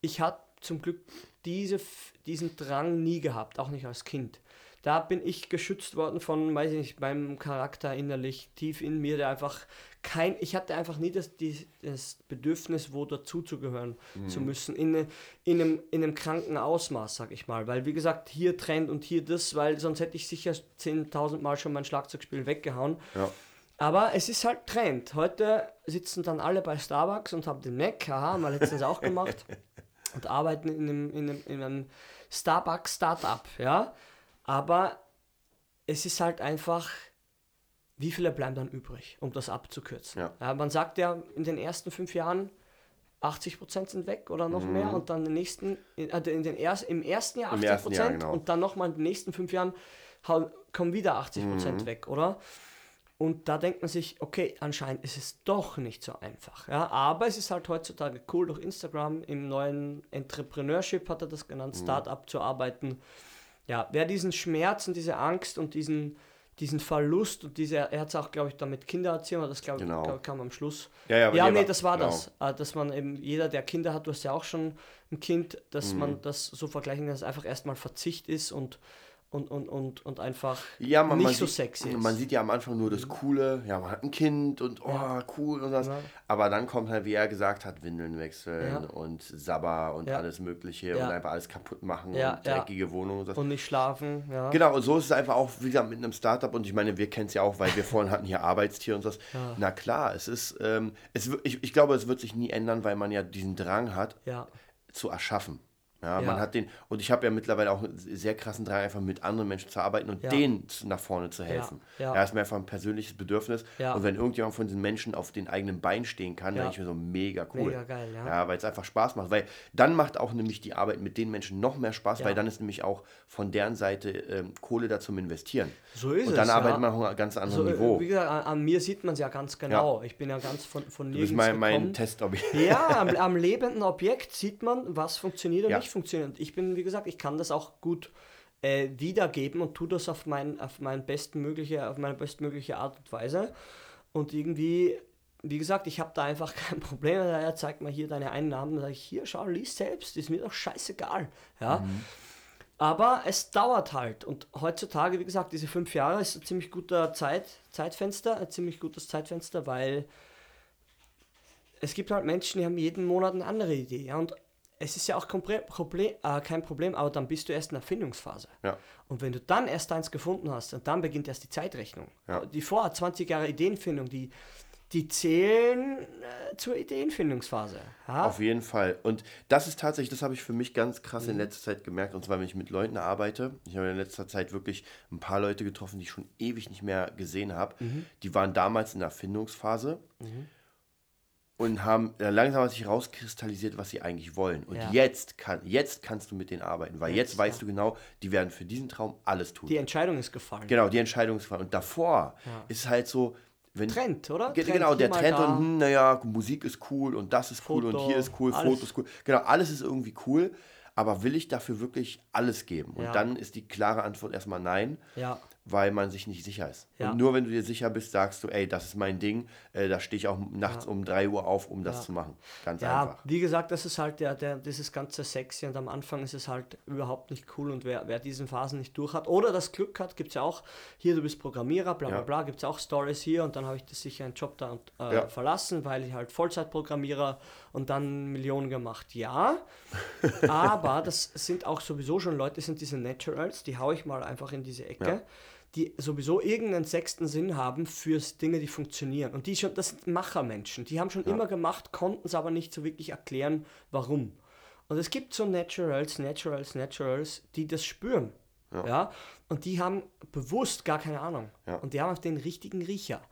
ich habe zum Glück diese, diesen Drang nie gehabt, auch nicht als Kind da bin ich geschützt worden von, weiß ich nicht, meinem Charakter innerlich, tief in mir, der einfach kein, ich hatte einfach nie das, die, das Bedürfnis, wo dazuzugehören mhm. zu müssen, in, in, einem, in einem kranken Ausmaß, sag ich mal. Weil, wie gesagt, hier Trend und hier das, weil sonst hätte ich sicher 10.000 Mal schon mein Schlagzeugspiel weggehauen. Ja. Aber es ist halt Trend. Heute sitzen dann alle bei Starbucks und haben den Mac, haha, haben wir letztens auch gemacht, und arbeiten in einem, in einem, in einem Starbucks-Startup, ja. Aber es ist halt einfach, wie viele bleiben dann übrig, um das abzukürzen? Ja. ja man sagt ja, in den ersten fünf Jahren 80% sind weg oder noch mhm. mehr und dann den nächsten, in, äh, in den erst, im ersten Jahr 80 ersten Jahr, genau. und dann nochmal in den nächsten fünf Jahren kommen wieder 80% mhm. weg, oder? Und da denkt man sich, okay, anscheinend ist es doch nicht so einfach. Ja? Aber es ist halt heutzutage cool, durch Instagram im neuen Entrepreneurship hat er das genannt, mhm. Startup zu arbeiten ja, wer diesen Schmerz und diese Angst und diesen, diesen Verlust und diese, er hat es auch, glaube ich, damit Kindererziehung, das glaube genau. glaub, kam am Schluss. Ja, ja, ja nee, das war genau. das. Äh, dass man eben, jeder, der Kinder hat, du hast ja auch schon ein Kind, dass mhm. man das so vergleichen kann, dass es einfach erstmal Verzicht ist und und, und, und, und einfach ja, man, nicht man so sieht, sexy ist. Man sieht ja am Anfang nur das Coole, ja, man hat ein Kind und oh, ja. cool und das. Ja. Aber dann kommt halt, wie er gesagt hat, Windeln wechseln und Sabber und alles Mögliche und einfach alles kaputt machen und dreckige Wohnungen und das. Und nicht schlafen, ja. Genau, und so ist es einfach auch, wie gesagt, mit einem Startup und ich meine, wir kennen es ja auch, weil wir vorhin hatten hier Arbeitstier und das. Na klar, es ist, ähm, es, ich, ich glaube, es wird sich nie ändern, weil man ja diesen Drang hat, zu erschaffen. Ja, ja, man hat den, und ich habe ja mittlerweile auch einen sehr krassen Drang, einfach mit anderen Menschen zu arbeiten und ja. denen nach vorne zu helfen. Ja, ja. ist mir einfach ein persönliches Bedürfnis. Und wenn irgendjemand von diesen Menschen auf den eigenen Beinen stehen kann, dann denke ich mir so mega cool. Mega geil, ja. ja weil es einfach Spaß macht. Weil dann macht auch nämlich die Arbeit mit den Menschen noch mehr Spaß, weil dann ist nämlich auch von deren Seite ähm, Kohle da zum Investieren. So ist es. Und dann es, arbeitet man auf einem ganz anderen so, Niveau. Wie gesagt, an, an mir sieht man es ja ganz genau. Ich bin ja ganz von, von Du bist mein, mein Testobjekt. Ja, am, am lebenden Objekt sieht man, was funktioniert und nicht funktioniert. Ich bin wie gesagt, ich kann das auch gut äh, wiedergeben und tue das auf, mein, auf, mein bestmögliche, auf meine bestmögliche Art und Weise. Und irgendwie, wie gesagt, ich habe da einfach kein Problem. Er zeigt mir hier deine Einnahmen. Dann sage ich, hier, schau, lies selbst, ist mir doch scheißegal. Ja. Mhm. Aber es dauert halt. Und heutzutage, wie gesagt, diese fünf Jahre ist ein ziemlich guter Zeit, Zeitfenster, ein ziemlich gutes Zeitfenster, weil es gibt halt Menschen, die haben jeden Monat eine andere Idee. Ja? Und es ist ja auch Problem, äh, kein Problem, aber dann bist du erst in der Findungsphase. Ja. Und wenn du dann erst eins gefunden hast, und dann beginnt erst die Zeitrechnung. Ja. Die vor 20 Jahre Ideenfindung, die, die zählen äh, zur Ideenfindungsphase. Ja? Auf jeden Fall. Und das ist tatsächlich, das habe ich für mich ganz krass mhm. in letzter Zeit gemerkt, und zwar, wenn ich mit Leuten arbeite. Ich habe in letzter Zeit wirklich ein paar Leute getroffen, die ich schon ewig nicht mehr gesehen habe. Mhm. Die waren damals in der Findungsphase. Mhm und haben langsam hat sich rauskristallisiert, was sie eigentlich wollen. Und ja. jetzt, kann, jetzt kannst du mit denen arbeiten, weil jetzt, jetzt weißt ja. du genau, die werden für diesen Traum alles tun. Die Entscheidung ist gefallen. Genau, die Entscheidung ist gefallen. Und davor ja. ist halt so, wenn, Trend, oder? Trend genau, der Trend und hm, naja, Musik ist cool und das ist Foto, cool und hier ist cool, alles. Fotos cool. Genau, alles ist irgendwie cool, aber will ich dafür wirklich alles geben? Und dann ist die klare Antwort erstmal nein. Weil man sich nicht sicher ist. Ja. Und nur wenn du dir sicher bist, sagst du, ey, das ist mein Ding, äh, da stehe ich auch nachts ja. um 3 Uhr auf, um das ja. zu machen. Ganz ja, einfach. Wie gesagt, das ist halt der, der, dieses ganze Sexy und am Anfang ist es halt überhaupt nicht cool und wer, wer diesen Phasen nicht durch hat oder das Glück hat, gibt es ja auch, hier du bist Programmierer, bla bla bla, gibt es auch Stories hier und dann habe ich das sicher einen Job da äh, verlassen, weil ich halt Vollzeitprogrammierer und dann Millionen gemacht. Ja, aber das sind auch sowieso schon Leute, sind diese Naturals, die haue ich mal einfach in diese Ecke die sowieso irgendeinen sechsten Sinn haben für Dinge, die funktionieren. Und die schon, das sind Machermenschen. Die haben schon ja. immer gemacht, konnten es aber nicht so wirklich erklären, warum. Und es gibt so Naturals, Naturals, Naturals, die das spüren. Ja. ja? Und die haben bewusst gar keine Ahnung. Ja. Und die haben den richtigen Riecher.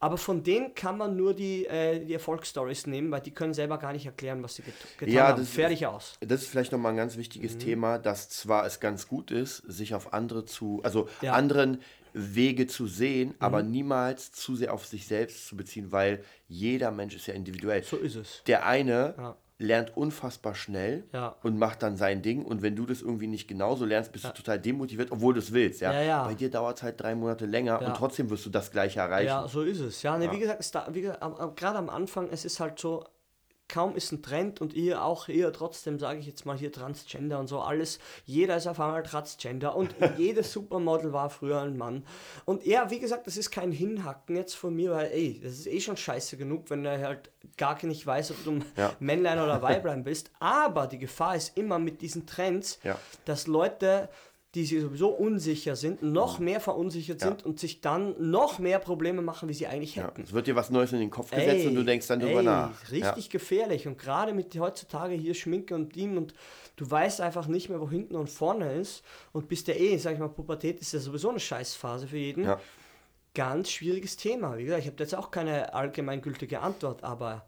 Aber von denen kann man nur die, äh, die Erfolgsstories nehmen, weil die können selber gar nicht erklären, was sie get getan ja, haben. Fertig aus. Das ist vielleicht nochmal ein ganz wichtiges mhm. Thema, dass zwar es ganz gut ist, sich auf andere zu, also ja. anderen Wege zu sehen, mhm. aber niemals zu sehr auf sich selbst zu beziehen, weil jeder Mensch ist ja individuell. So ist es. Der eine ja lernt unfassbar schnell ja. und macht dann sein Ding. Und wenn du das irgendwie nicht genauso lernst, bist ja. du total demotiviert, obwohl du es willst. Ja? ja Bei dir dauert es halt drei Monate länger und trotzdem wirst du das gleiche erreichen. Ja, so ist es. Ja, nee, wie gesagt, gerade am Anfang, es ist halt so, kaum ist ein Trend und ihr auch ihr trotzdem sage ich jetzt mal hier Transgender und so alles jeder ist auf einmal Transgender und jedes Supermodel war früher ein Mann und ja wie gesagt das ist kein Hinhacken jetzt von mir weil ey das ist eh schon scheiße genug wenn er halt gar nicht weiß ob du ja. Männlein oder Weiblein bist aber die Gefahr ist immer mit diesen Trends ja. dass Leute die sie sowieso unsicher sind, noch mehr verunsichert sind und sich dann noch mehr Probleme machen, wie sie eigentlich hätten. Ja, es wird dir was Neues in den Kopf gesetzt ey, und du denkst dann drüber ey, nach. Richtig ja. gefährlich. Und gerade mit heutzutage hier Schminke und Team und du weißt einfach nicht mehr, wo hinten und vorne ist und bist ja eh, sag ich mal, Pubertät ist ja sowieso eine Scheißphase für jeden. Ja. Ganz schwieriges Thema. Wie gesagt, ich habe jetzt auch keine allgemeingültige Antwort, aber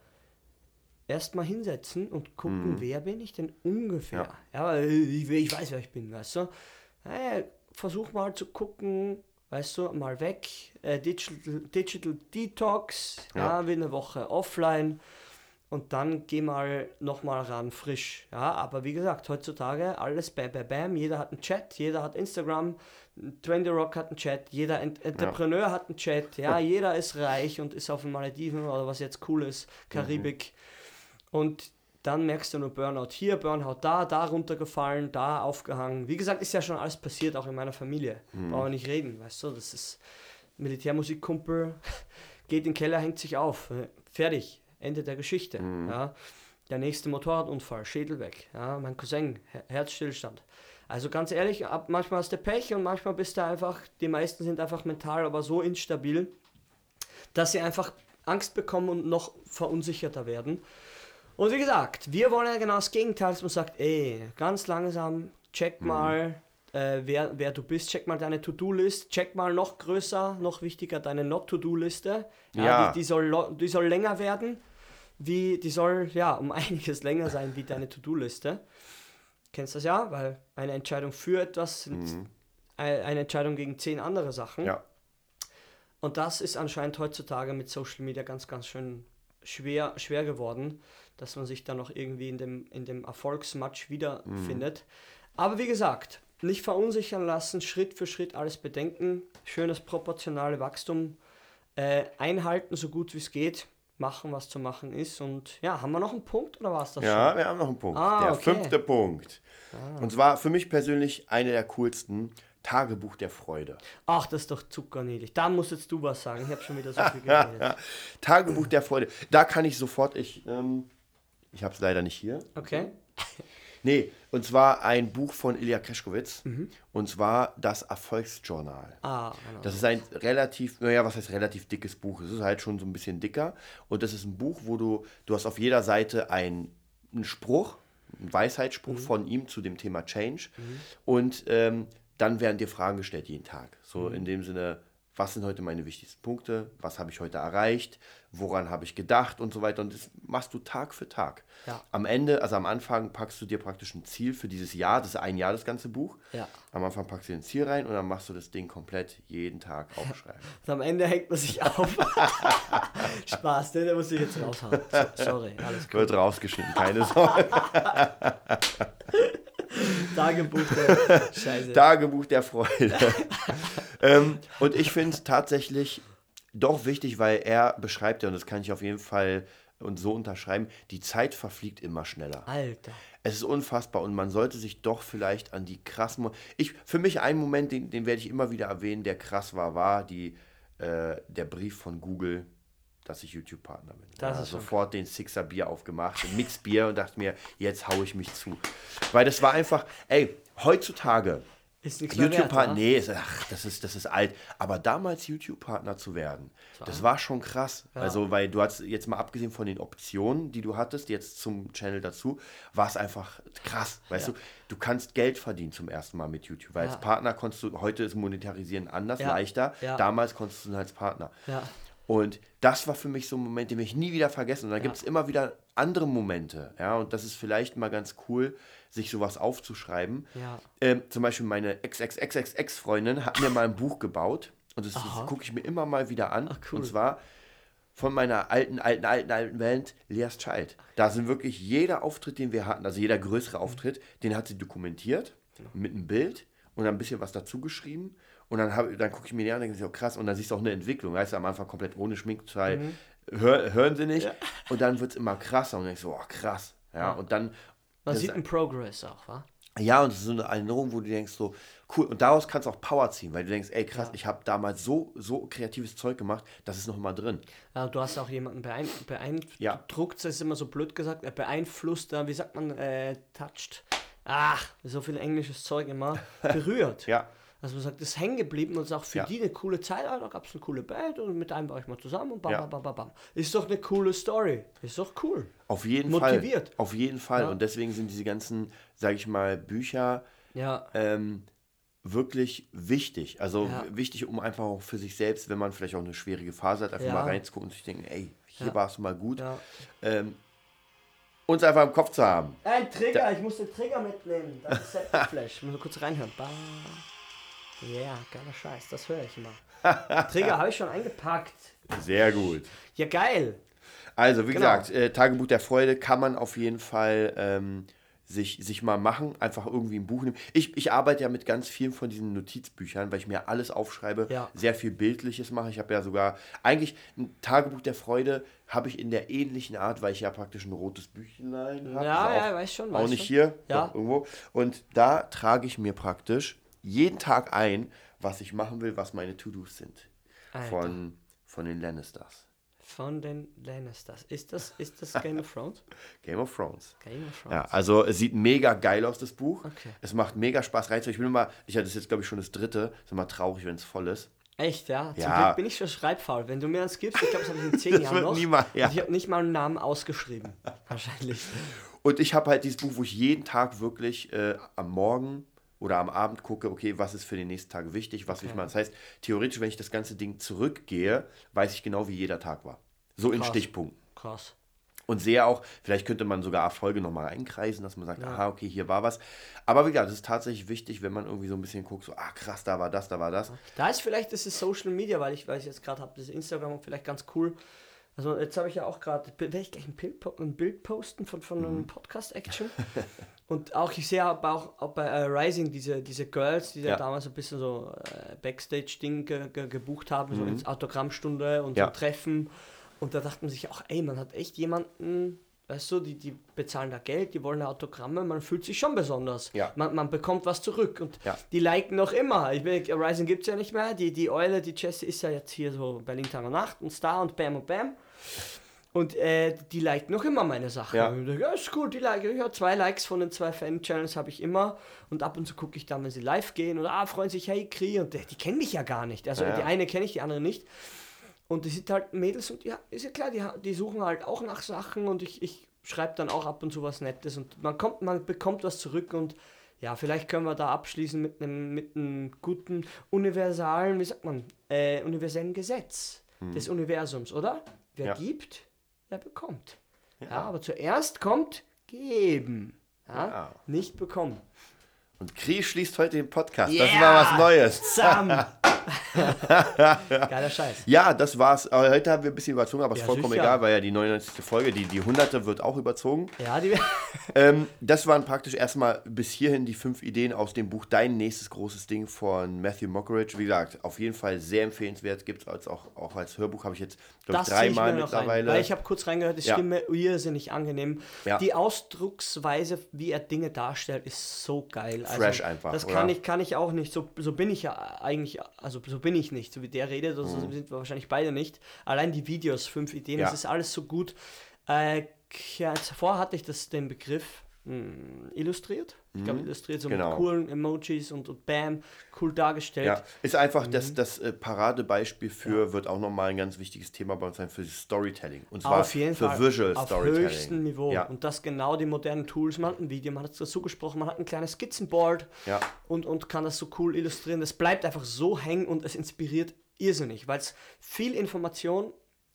erstmal hinsetzen und gucken, mhm. wer bin ich denn ungefähr. Ja, ja ich, ich weiß, wer ich bin, weißt du hey, versuch mal zu gucken, weißt du, mal weg, äh, Digital, Digital Detox, ja. ja, wie eine Woche offline und dann geh mal nochmal ran frisch. Ja, aber wie gesagt, heutzutage alles bam, bam, bam, jeder hat einen Chat, jeder hat Instagram, Trendy Rock hat einen Chat, jeder Ent Entrepreneur ja. hat einen Chat, ja, jeder ist reich und ist auf den Malediven oder was jetzt cool ist, Karibik. Mhm. Und dann merkst du nur Burnout hier, Burnout da, da runtergefallen, da aufgehangen. Wie gesagt, ist ja schon alles passiert, auch in meiner Familie. Mhm. Brauchen wir nicht reden, weißt du, das ist Militärmusikkumpel, geht in den Keller, hängt sich auf, fertig, Ende der Geschichte. Mhm. Ja. Der nächste Motorradunfall, Schädel weg. Ja. Mein Cousin, Herzstillstand. Also ganz ehrlich, ab, manchmal hast du Pech und manchmal bist du einfach, die meisten sind einfach mental aber so instabil, dass sie einfach Angst bekommen und noch verunsicherter werden. Und wie gesagt, wir wollen ja genau das Gegenteil, dass man sagt, ey, ganz langsam, check mhm. mal, äh, wer, wer du bist, check mal deine To-Do-List, check mal noch größer, noch wichtiger deine Not-To-Do-Liste. Ja, ja. Die, die, soll, die soll länger werden, wie, die soll ja um einiges länger sein wie deine To-Do-Liste. Kennst das ja, weil eine Entscheidung für etwas sind mhm. eine Entscheidung gegen zehn andere Sachen. Ja. Und das ist anscheinend heutzutage mit Social Media ganz, ganz schön schwer, schwer geworden dass man sich dann noch irgendwie in dem, in dem Erfolgsmatch wiederfindet. Mhm. Aber wie gesagt, nicht verunsichern lassen, Schritt für Schritt alles bedenken, schönes proportionale Wachstum äh, einhalten, so gut wie es geht, machen, was zu machen ist. Und ja, haben wir noch einen Punkt oder war es das ja, schon? Ja, wir haben noch einen Punkt. Ah, der okay. fünfte Punkt. Ah. Und zwar für mich persönlich einer der coolsten. Tagebuch der Freude. Ach, das ist doch zuckerniedlich. Da musst jetzt du was sagen. Ich habe schon wieder so viel geredet. Tagebuch der Freude. Da kann ich sofort, ich ähm, ich habe es leider nicht hier. Okay. Nee, und zwar ein Buch von Ilya Kreschkowitz. Mhm. Und zwar das Erfolgsjournal. Ah, genau. Das ist ein relativ, naja, was heißt relativ dickes Buch? Es ist halt schon so ein bisschen dicker. Und das ist ein Buch, wo du, du hast auf jeder Seite einen, einen Spruch, einen Weisheitsspruch mhm. von ihm zu dem Thema Change. Mhm. Und ähm, dann werden dir Fragen gestellt jeden Tag. So mhm. in dem Sinne, was sind heute meine wichtigsten Punkte, was habe ich heute erreicht, woran habe ich gedacht und so weiter. Und das machst du Tag für Tag. Ja. Am Ende, also am Anfang packst du dir praktisch ein Ziel für dieses Jahr, das ist ein Jahr das ganze Buch. Ja. Am Anfang packst du dir ein Ziel rein und dann machst du das Ding komplett jeden Tag aufschreiben. und am Ende hängt man sich auf. Spaß, ne? der muss ich jetzt raushauen. So, sorry, alles gut. Wird rausgeschnitten, keine Sorge. Tagebuch der Scheiße. Tagebuch der Freude. ähm, und ich finde es tatsächlich doch wichtig, weil er beschreibt ja, und das kann ich auf jeden Fall und so unterschreiben, die Zeit verfliegt immer schneller. Alter. Es ist unfassbar und man sollte sich doch vielleicht an die krassen. Mo ich, für mich ein Moment, den, den werde ich immer wieder erwähnen, der krass war, war die, äh, der Brief von Google, dass ich YouTube-Partner bin. Das ja, ist sofort den Sixer Bier aufgemacht, ein Mixbier und dachte mir, jetzt haue ich mich zu. Weil das war einfach, ey, heutzutage Ist nichts YouTube-Partner, nee, ist, ach, das ist, das ist alt. Aber damals YouTube-Partner zu werden, das war schon krass. Also, weil du hast jetzt mal abgesehen von den Optionen, die du hattest, jetzt zum Channel dazu, war es einfach krass. Weißt du, du kannst Geld verdienen zum ersten Mal mit YouTube. Weil Ja. als Partner konntest du, heute ist Monetarisieren anders, Ja. leichter. Ja. Damals konntest du als Partner. Ja. Und das war für mich so ein Moment, den will ich nie wieder vergessen. Und da gibt es immer wieder andere Momente. Ja, und das ist vielleicht mal ganz cool, sich sowas aufzuschreiben. Ja. Ähm, zum Beispiel meine Ex-Ex-Ex-Ex-Freundin hat mir mal ein Buch gebaut. Und das, das gucke ich mir immer mal wieder an. cool. Und zwar von meiner alten, alten, alten, alten Band Leas Child. Da sind wirklich jeder Auftritt, den wir hatten, also jeder größere Auftritt, den hat sie dokumentiert mit einem Bild und ein bisschen was dazu geschrieben. Und dann, hab- dann gucke ich mir die an und denke, oh, krass. Und dann siehst du auch eine Entwicklung. Weißt du, am Anfang komplett ohne Schminkteil. Hör, hören sie nicht. Und dann wird es immer krasser. Und dann denkst du, oh, krass. Ja, und dann. Man sieht einen Progress auch, wa? ja, und es ist so eine Erinnerung, wo du denkst, so, cool. Und daraus kannst du auch Power ziehen, weil du denkst, ey, krass, ich habe damals so, so kreatives Zeug gemacht, das ist noch mal drin. Ja, du hast auch jemanden beein beeindruckt, Ja. das ist immer so blöd gesagt, äh, beeinflusst, äh, wie sagt man, äh, touched. Ach, so viel englisches Zeug immer. Berührt. Ja. Also man sagt, das ist hängen geblieben und ist auch für Ja. die eine coole Zeit. Ah, da gab es eine coole Band und mit einem war ich mal zusammen und bam, Ja. bam, bam, bam, bam. Ist doch eine coole Story. Ist doch cool. Auf jeden Motiviert. Fall. Auf jeden Fall. Ja. Und deswegen sind diese ganzen, sage ich mal, Bücher Ja. ähm, wirklich wichtig. Also wichtig, um einfach auch für sich selbst, wenn man vielleicht auch eine schwierige Phase hat, einfach mal reinzugucken und sich denken, ey, hier war es mal gut. Ähm, uns einfach im Kopf zu haben. Ein Trigger, ich muss den Trigger mitnehmen. Das ist Septic Flash. Ich muss kurz reinhören. Ba. Yeah, geiler Scheiß, das höre ich immer. Trigger habe ich schon eingepackt. Sehr gut. Ja, geil. Also, wie Genau. gesagt, äh, Tagebuch der Freude kann man auf jeden Fall ähm, sich, sich mal machen, einfach irgendwie ein Buch nehmen. Ich, ich arbeite ja mit ganz vielen von diesen Notizbüchern, weil ich mir alles aufschreibe, Ja. sehr viel Bildliches mache. Ich habe ja sogar, eigentlich ein Tagebuch der Freude habe ich in der ähnlichen Art, weil ich ja praktisch ein rotes Büchlein habe. Ja, ja, auch, weiß schon, Auch weiß nicht schon. hier, Ja. irgendwo. Und da trage ich mir praktisch jeden Tag ein, was ich machen will, was meine To-Dos sind. Alter. Von, von den Lannisters. Von den Lannisters. Ist das, ist das Game of Thrones? Game of Thrones. Game of Thrones. Ja, also es sieht mega geil aus, das Buch. Okay. Es macht mega Spaß reinzuhören. Ich bin immer, ich hatte das jetzt glaube ich schon das dritte, ist immer traurig, wenn es voll ist. Echt, ja? Zum Ja. Glück bin ich schon schreibfaul. Wenn du mir das gibst, ich glaube, das habe ich in zehn Das Jahren wird noch. niemals- ja. Ich habe nicht mal einen Namen ausgeschrieben. Wahrscheinlich. Und ich habe halt dieses Buch, wo ich jeden Tag wirklich äh, am Morgen oder am Abend gucke, okay, was ist für den nächsten Tag wichtig, was will ich Okay. machen. Das heißt, theoretisch, wenn ich das ganze Ding zurückgehe, weiß ich genau, wie jeder Tag war. So in Krass. Stichpunkten. Krass. Und sehe auch, vielleicht könnte man sogar Erfolge nochmal einkreisen, dass man sagt, aha, okay, hier war was. Aber wie gesagt, das ist tatsächlich wichtig, wenn man irgendwie so ein bisschen guckt, so, ah, krass, da war das, da war das. Da ist vielleicht das ist Social Media, weil ich, weil ich jetzt gerade habe, das Instagram vielleicht ganz cool. Also jetzt habe ich ja auch gerade, werde ich gleich ein Bild, ein Bild posten von, von Mhm. einem Podcast-Action. Und auch, ich sehe aber auch, auch bei äh, Rising diese, diese Girls, die ja. Damals ein bisschen so äh, Backstage-Ding ge, ge, gebucht haben, so ins Autogrammstunde und Mhm. Ja. so Treffen. Und da dachte man sich auch, ey, man hat echt jemanden, weißt du, die, die bezahlen da Geld, die wollen Autogramme, man fühlt sich schon besonders. Ja. Man, man bekommt was zurück und die liken noch immer. Ich bin, Rising gibt es ja nicht mehr. Die, die Eule, die Jessie ist ja jetzt hier so Berlin Tag und Nacht und Star und Bam und Bam. Und äh, die liken noch immer meine Sachen. Ja. Denke, ja, ist gut, die liken. Ja, zwei Likes von den zwei Fan-Channels habe ich immer. Und ab und zu gucke ich dann, wenn sie live gehen und ah, freuen sich, hey, Kri. Und die, die kennen mich ja gar nicht. Also Ja, ja. die eine kenne ich, die andere nicht. Und die sind halt Mädels und ja, ist ja klar, die, die suchen halt auch nach Sachen und ich, ich schreibe dann auch ab und zu was Nettes und man kommt, man bekommt was zurück und ja, vielleicht können wir da abschließen mit einem mit einem guten universalen, wie sagt man, äh, universellen Gesetz des Universums, oder? Wer Ja. gibt, der bekommt. Ja. aber zuerst kommt geben, Ja. nicht bekommen. Und Kri schließt heute den Podcast. Das Yeah! war was Neues. Sam! Geiler Scheiß. Ja, das war's. Heute haben wir ein bisschen überzogen, aber es ja, ist vollkommen egal, weil ja die 99. Folge, die, die 100. wird auch überzogen. Ja, die. ähm, das waren praktisch erstmal bis hierhin die fünf Ideen aus dem Buch Dein nächstes großes Ding von Matthew Mockeridge. Wie gesagt, auf jeden Fall sehr empfehlenswert. Gibt es auch, auch als Hörbuch, habe ich jetzt, glaube ich, dreimal mittlerweile. Rein, ich habe kurz reingehört, die ja. Stimme irrsinnig angenehm. Ja. Die Ausdrucksweise, wie er Dinge darstellt, ist so geil. Also, Fresh einfach. Das kann ich, kann ich auch nicht. So, so bin ich ja eigentlich, also so bin ich nicht. So wie der redet, so mhm. sind wir wahrscheinlich beide nicht. Allein die Videos, fünf Ideen, ja. das ist alles so gut. Äh, ja, zuvor hatte ich das, den Begriff mh, hm, illustriert. Ich glaube, mhm. illustriert so genau. mit coolen Emojis und, und Bam, cool dargestellt. Ja, ist einfach mhm. das, das äh, Paradebeispiel für, ja. wird auch nochmal ein ganz wichtiges Thema bei uns sein, für Storytelling. Und zwar Auf jeden für Fall Visual auf Storytelling. Auf höchstem Niveau. Ja. Und das genau die modernen Tools. Man hat ein Video, man hat es dazu gesprochen, man hat ein kleines Skizzenboard ja. und, und kann das so cool illustrieren. Das bleibt einfach so hängen und es inspiriert irrsinnig, weil es viel Information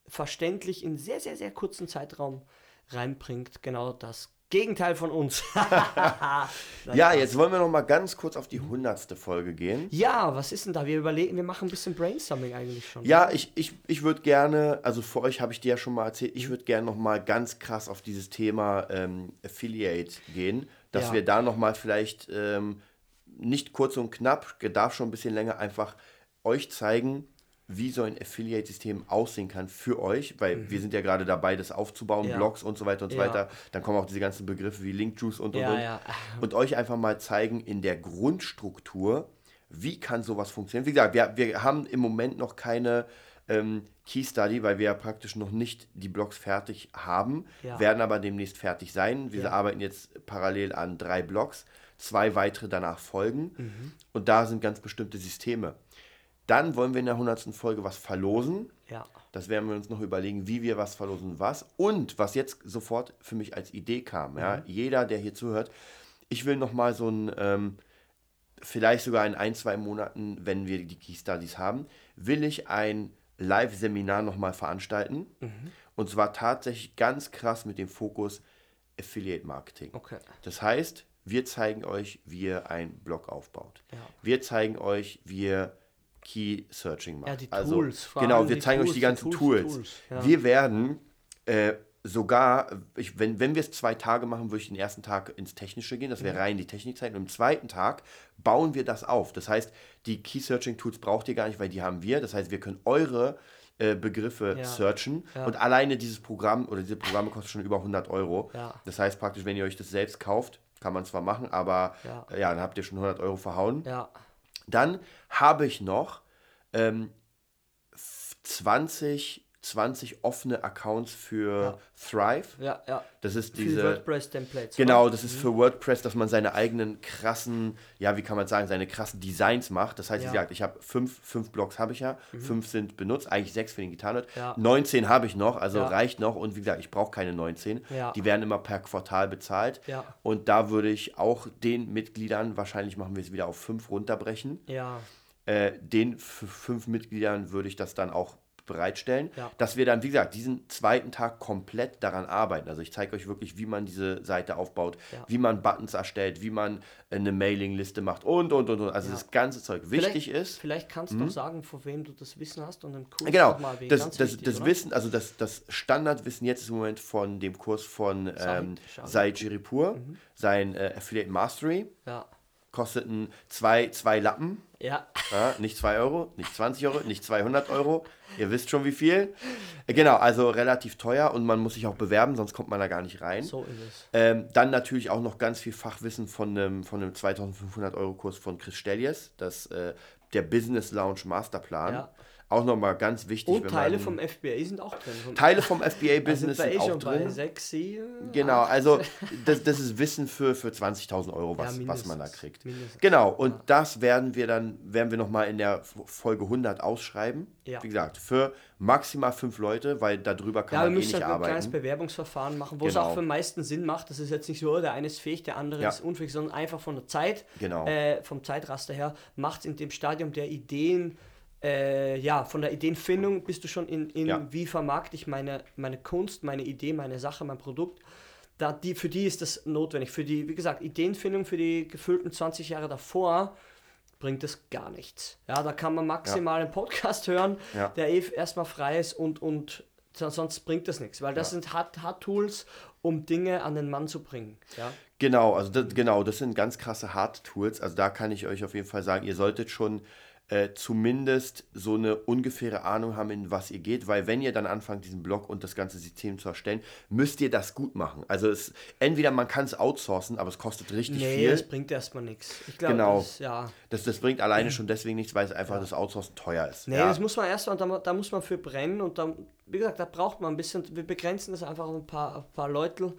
verständlich in sehr, sehr, sehr kurzen Zeitraum reinbringt. Genau das Gegenteil von uns. ja, jetzt wollen wir noch mal ganz kurz auf die hundertste Folge gehen. Ja, was ist denn da? Wir überlegen, wir machen ein bisschen Brainstorming eigentlich schon. Ja, ich, ich, ich würde gerne, also für euch habe ich dir ja schon mal erzählt, ich würde gerne noch mal ganz krass auf dieses Thema ähm, Affiliate gehen, dass ja. wir da noch mal vielleicht ähm, nicht kurz und knapp, darf schon ein bisschen länger, einfach euch zeigen, wie so ein Affiliate-System aussehen kann für euch, weil mhm. wir sind ja gerade dabei, das aufzubauen, ja. Blogs und so weiter und so ja. weiter. Dann kommen auch diese ganzen Begriffe wie Linkjuice und und ja, und. Und euch einfach mal zeigen in der Grundstruktur, wie kann sowas funktionieren. Wie gesagt, wir, wir haben im Moment noch keine ähm, Key Study, weil wir ja praktisch noch nicht die Blogs fertig haben, werden aber demnächst fertig sein. Wir arbeiten jetzt parallel an drei Blogs, zwei weitere danach folgen mhm. und da sind ganz bestimmte Systeme dann wollen wir in der 100. Folge was verlosen. Ja. Das werden wir uns noch überlegen, wie wir was verlosen, was. Und was jetzt sofort für mich als Idee kam, ja, mhm. jeder, der hier zuhört, ich will noch mal so ein, ähm, vielleicht sogar in ein, zwei Monaten, wenn wir die Key Studies haben, will ich ein Live-Seminar noch mal veranstalten. Mhm. Und zwar tatsächlich ganz krass mit dem Fokus Affiliate Marketing. Okay. Das heißt, wir zeigen euch, wie ihr einen Blog aufbaut. Ja. Wir zeigen euch, wie ihr Key Searching macht. Ja, die also, Tools. Genau, wir zeigen Tools, euch die ganzen die Tools. Tools. Ja. Wir werden äh, sogar, ich, wenn, wenn wir es zwei Tage machen, würde ich den ersten Tag ins Technische gehen, das wäre ja. rein die Technikzeit. Und im zweiten Tag bauen wir das auf. Das heißt, die Key Searching Tools braucht ihr gar nicht, weil die haben wir. Das heißt, wir können eure äh, Begriffe ja. searchen. Ja. Und alleine dieses Programm oder diese Programme kosten schon über 100 Euro. Das heißt praktisch, wenn ihr euch das selbst kauft, kann man zwar machen, aber ja, ja dann habt ihr schon 100 Euro verhauen. Ja. Dann habe ich noch ähm, 20 20 offene Accounts für ja. Thrive. Ja, ja. Das ist diese. Für WordPress-Templates. Genau, das ist mhm. für WordPress, dass man seine eigenen krassen, ja, wie kann man sagen, seine krassen Designs macht. Das heißt, ja. wie gesagt, ich habe fünf, fünf Blogs habe ich ja, mhm. fünf sind benutzt, eigentlich sechs für den Gitarrenhirt. Ja. 19 habe ich noch, also reicht noch. Und wie gesagt, ich brauche keine 19. Die werden immer per Quartal bezahlt. Ja. Und da würde ich auch den Mitgliedern, wahrscheinlich machen wir es wieder auf fünf runterbrechen. Ja äh, den fünf Mitgliedern würde ich das dann auch bereitstellen, ja. dass wir dann, wie gesagt, diesen zweiten Tag komplett daran arbeiten. Also ich zeige euch wirklich, wie man diese Seite aufbaut, ja. wie man Buttons erstellt, wie man eine Mailingliste macht und, und, und, und. Also ja. das ganze Zeug wichtig vielleicht, ist. Vielleicht kannst du hm? sagen, vor wem du das Wissen hast und dann Kurs genau, mal das, das, wichtig, das Wissen, also das, das Standardwissen jetzt ist im Moment von dem Kurs von ähm, Said Jiripur, mhm. sein äh, Affiliate Mastery. Ja kosteten zwei, zwei Lappen. Ja. ja. Nicht 2 Euro, nicht 20 Euro, nicht 200 Euro. Ihr wisst schon wie viel. Genau, also relativ teuer und man muss sich auch bewerben, sonst kommt man da gar nicht rein. So ist es. Ähm, dann natürlich auch noch ganz viel Fachwissen von einem, von einem 2500 Euro Kurs von Chris Stellies, das, äh, der Business Lounge Masterplan. Ja auch nochmal ganz wichtig. Und Teile vom FBA sind auch drin. Teile vom FBA-Business also sind auch drin. Bei 6, 7, genau, also das, das ist Wissen für, für 20.000 Euro, was, ja, was man da kriegt. Mindestens. Genau, und ja. das werden wir dann, werden wir nochmal in der Folge 100 ausschreiben. Ja. Wie gesagt, für maximal fünf Leute, weil darüber kann ja, man eh nicht halt arbeiten. ein kleines Bewerbungsverfahren machen, wo genau. es auch für den meisten Sinn macht. Das ist jetzt nicht so, der eine ist fähig, der andere ist unfähig, sondern einfach von der Zeit, genau. äh, vom Zeitraster her, macht es in dem Stadium der Ideen äh, ja, von der Ideenfindung bist du schon in, in ja. wie vermarkte ich meine, meine Kunst, meine Idee, meine Sache, mein Produkt. Da die, für die ist das notwendig. Für die, wie gesagt, Ideenfindung für die gefüllten 20 Jahre davor bringt es gar nichts. Ja, da kann man maximal ja. einen Podcast hören, ja. der eh erstmal frei ist und, und sonst bringt das nichts, weil das sind Hard-Tools, um Dinge an den Mann zu bringen. Ja? Genau, also das, genau, das sind ganz krasse Hard-Tools. Also da kann ich euch auf jeden Fall sagen, ihr solltet schon äh, zumindest so eine ungefähre Ahnung haben, in was ihr geht, weil wenn ihr dann anfangt, diesen Blog und das ganze System zu erstellen, müsst ihr das gut machen. Also es, entweder man kann es outsourcen, aber es kostet richtig nee, viel. Nee, das bringt erstmal nichts. Ich glaube, genau. das, ja. das, das bringt alleine schon deswegen nichts, weil es einfach ja. das Outsourcen teuer ist. Nee, ja. das muss man erstmal, da, da muss man für brennen und dann, wie gesagt, da braucht man ein bisschen, wir begrenzen das einfach auf ein paar, ein paar, Leute, ein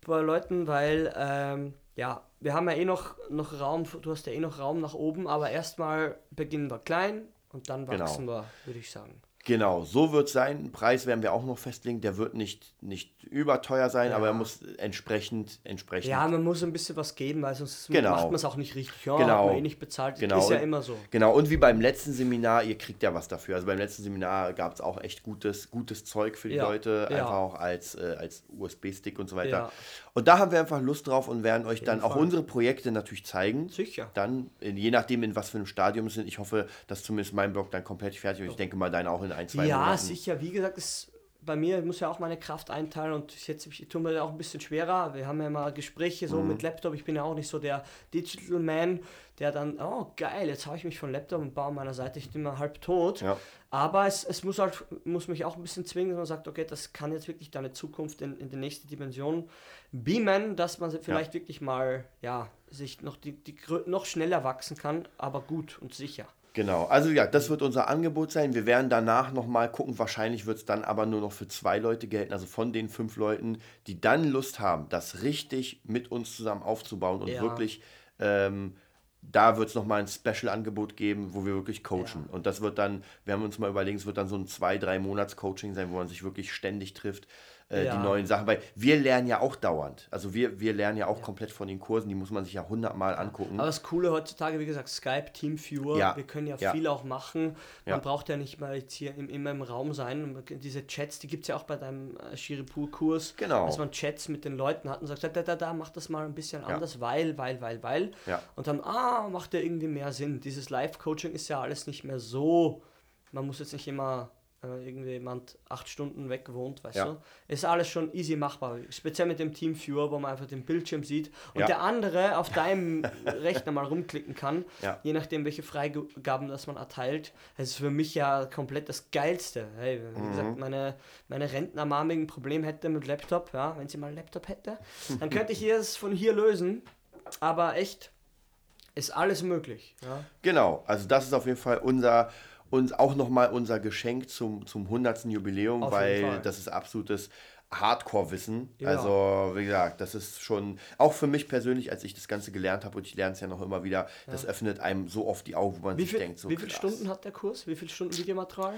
paar Leuten, weil ähm, ja, wir haben ja eh noch, noch Raum, du hast ja eh noch Raum nach oben, aber erstmal beginnen wir klein und dann genau. wachsen genau. wir, würde ich sagen. Genau, so wird es sein. Preis werden wir auch noch festlegen. Der wird nicht, nicht überteuer sein, ja. aber er muss entsprechend, entsprechend. Ja, man muss ein bisschen was geben, weil sonst genau. macht man es auch nicht richtig. Ja, genau. man eh nicht bezahlt. Genau. Ist ja immer so. Genau, und wie beim letzten Seminar, ihr kriegt ja was dafür. Also beim letzten Seminar gab es auch echt gutes, gutes Zeug für die ja. Leute, einfach auch als, äh, als USB-Stick und so weiter. Und da haben wir einfach Lust drauf und werden euch dann Fall. auch unsere Projekte natürlich zeigen. Sicher. Dann, je nachdem, in was für einem Stadium es sind. Ich hoffe, dass zumindest mein Blog dann komplett fertig ist. Ich denke mal, deine auch in ein, zwei ja, Monaten. Ja, sicher. Wie gesagt, es, bei mir muss ja auch meine Kraft einteilen und jetzt ich, tue mir auch ein bisschen schwerer. Wir haben ja immer Gespräche so mhm. mit Laptop. Ich bin ja auch nicht so der Digital Man, der dann, oh geil, jetzt habe ich mich von Laptop und baue meiner Seite, ich bin immer halb tot. Ja. Aber es, es muss halt, muss mich auch ein bisschen zwingen, dass man sagt, okay, das kann jetzt wirklich deine Zukunft in, in die nächste Dimension beamen, dass man vielleicht ja. wirklich mal, ja, sich noch, die, die, noch schneller wachsen kann, aber gut und sicher. Genau, also ja, das wird unser Angebot sein. Wir werden danach nochmal gucken. Wahrscheinlich wird es dann aber nur noch für zwei Leute gelten. Also von den fünf Leuten, die dann Lust haben, das richtig mit uns zusammen aufzubauen und ja. wirklich, ähm, da wird es nochmal ein Special-Angebot geben, wo wir wirklich coachen. Ja. Und das wird dann, wir haben uns mal überlegt, es wird dann so ein zwei, drei Monats-Coaching sein, wo man sich wirklich ständig trifft äh, ja. die neuen Sachen. Weil wir lernen ja auch dauernd. Also wir, wir lernen ja auch ja. komplett von den Kursen, die muss man sich ja hundertmal angucken. Aber das Coole heutzutage, wie gesagt, Skype, Teamviewer, ja. wir können ja, viel auch machen. Man braucht ja nicht mal jetzt hier im, immer im Raum sein. Diese Chats, die gibt es ja auch bei deinem äh, Shiripur-Kurs. Genau. Dass man Chats mit den Leuten hat und sagt, da, da, da, mach das mal ein bisschen anders, weil, weil, weil, weil. Und dann, ah, macht ja irgendwie mehr Sinn. Dieses Live-Coaching ist ja alles nicht mehr so. Man muss jetzt nicht immer äh, irgendwie jemand acht Stunden weg wohnt, weißt ja. du? Ist alles schon easy machbar. Speziell mit dem Teamviewer, wo man einfach den Bildschirm sieht und ja. der andere auf deinem Rechner mal rumklicken kann, ja. je nachdem, welche Freigaben das man erteilt. Das ist für mich ja komplett das Geilste. Hey, wie mhm. gesagt, meine, meine Rentnermami ein Problem hätte mit Laptop, ja, wenn sie mal einen Laptop hätte, dann könnte ich es von hier lösen. Aber echt, ist alles möglich. Ja? Genau, also das ist auf jeden Fall unser und auch nochmal unser Geschenk zum, zum 100. Jubiläum, Auf weil das ist absolutes Hardcore-Wissen. Ja. Also, wie gesagt, das ist schon, auch für mich persönlich, als ich das Ganze gelernt habe, und ich lerne es ja noch immer wieder, ja. das öffnet einem so oft die Augen, wo man wie sich viel, denkt, so Wie viele Stunden hat der Kurs? Wie viele Stunden Videomaterial?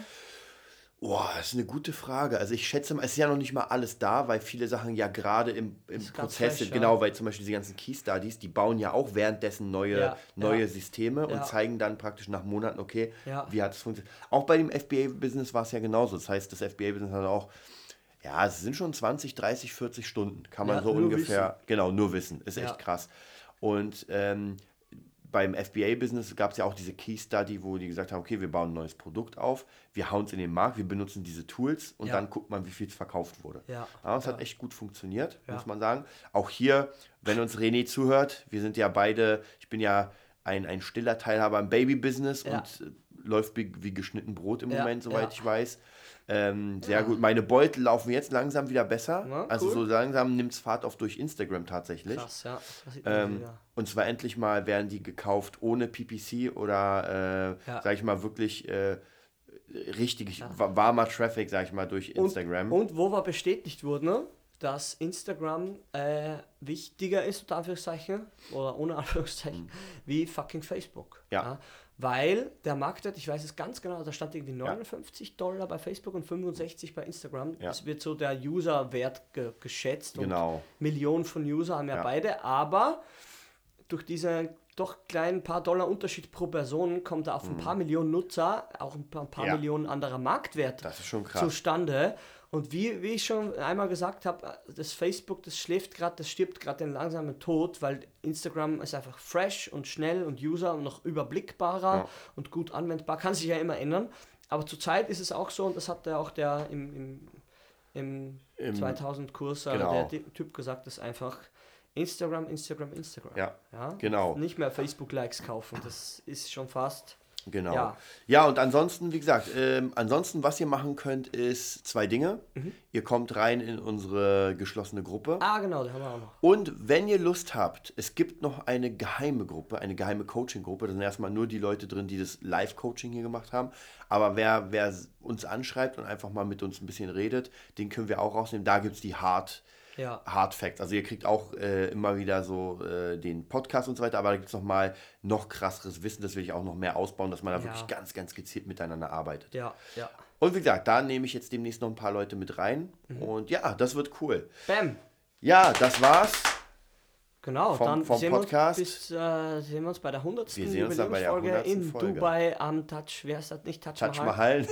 Boah, das ist eine gute Frage. Also ich schätze mal, es ist ja noch nicht mal alles da, weil viele Sachen ja gerade im, im Prozess sind. Genau, weil zum Beispiel diese ganzen Key Studies, die bauen ja auch währenddessen neue, ja, neue ja. Systeme und zeigen dann praktisch nach Monaten, okay, wie hat es funktioniert. Auch bei dem FBA-Business war es ja genauso. Das heißt, das FBA-Business hat auch, ja, es sind schon 20, 30, 40 Stunden, kann man so ungefähr, wissen. genau, nur wissen. Ist echt krass. Und ähm, beim FBA-Business gab es ja auch diese Key Study, wo die gesagt haben, okay, wir bauen ein neues Produkt auf, wir hauen es in den Markt, wir benutzen diese Tools und ja. dann guckt man, wie viel es verkauft wurde. Ja. ja das ja. hat echt gut funktioniert, muss man sagen. Auch hier, wenn uns René zuhört, wir sind ja beide, ich bin ja ein, ein stiller Teilhaber im Baby-Business und äh, läuft wie, wie, geschnitten Brot im Moment, soweit ich weiß. Ähm, sehr ja. gut. Meine Beutel laufen jetzt langsam wieder besser. Ja, also cool. so langsam nimmt es Fahrt auf durch Instagram tatsächlich. Krass, ja. Ähm, und zwar endlich mal werden die gekauft ohne PPC oder, äh, ja. sag ich mal, wirklich äh, richtig warmer Traffic, sag ich mal, durch Instagram. Und, und wo wir bestätigt wurden, ne, dass Instagram äh, wichtiger ist, unter Anführungszeichen, oder ohne Anführungszeichen, mhm. wie fucking Facebook. Ja weil der Marktwert, ich weiß es ganz genau, da stand irgendwie 59 ja. Dollar bei Facebook und 65 bei Instagram. Ja. Das wird so der Userwert ge geschätzt. Genau. Millionen von User haben ja, ja, beide, aber durch diese doch kleinen paar Dollar Unterschied pro Person kommt da auf ein mhm. paar Millionen Nutzer auch ein paar, ein paar Millionen anderer Marktwert das ist schon krass. zustande. Und wie, wie ich schon einmal gesagt habe, das Facebook, das schläft gerade, das stirbt gerade den langsamen Tod, weil Instagram ist einfach fresh und schnell und user und noch überblickbarer ja. und gut anwendbar. Kann sich ja immer ändern. Aber zurzeit ist es auch so, und das hat ja auch der im, im, im, Im 2000-Kurs genau. der Typ gesagt, dass einfach Instagram, Instagram, Instagram. Ja, ja, genau. Nicht mehr Facebook-Likes kaufen, das ist schon fast Genau. Ja. ja, und ansonsten, wie gesagt, ähm, ansonsten, was ihr machen könnt, ist zwei Dinge. Mhm. Ihr kommt rein in unsere geschlossene Gruppe. Ah, genau, die haben wir auch noch. Und wenn ihr Lust habt, es gibt noch eine geheime Gruppe, eine geheime Coaching-Gruppe. Da sind erstmal nur die Leute drin, die das Live-Coaching hier gemacht haben. Aber wer, wer uns anschreibt und einfach mal mit uns ein bisschen redet, den können wir auch rausnehmen. Da gibt es die Hard- ja. Hard Facts. Also ihr kriegt auch äh, immer wieder so äh, den Podcast und so weiter, aber da gibt es nochmal noch krasseres Wissen, das will ich auch noch mehr ausbauen, dass man da ja. wirklich ganz, ganz gezielt miteinander arbeitet. Ja, ja. Und wie gesagt, da nehme ich jetzt demnächst noch ein paar Leute mit rein. Mhm. Und ja, das wird cool. Bam. Ja, das war's. Genau, vom, dann vom sehen, Podcast. Wir bis, äh, sehen wir uns bei der 100. Wir sehen uns dann bei der 100. in Folge. Dubai am Touch, wer ist das nicht? Touch, Touch Mahal.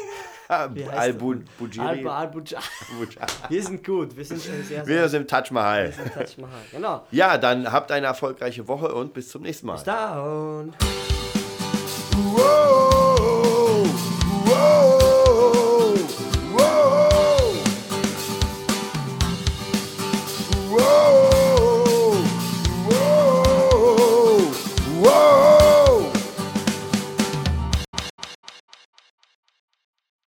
Al-Bujiri. Al wir sind gut, wir sind sehr, Wir sind Touch Mahal. Wir sind Touch Mahal, genau. Ja, dann habt eine erfolgreiche Woche und bis zum nächsten Mal. Bis dann. Wow.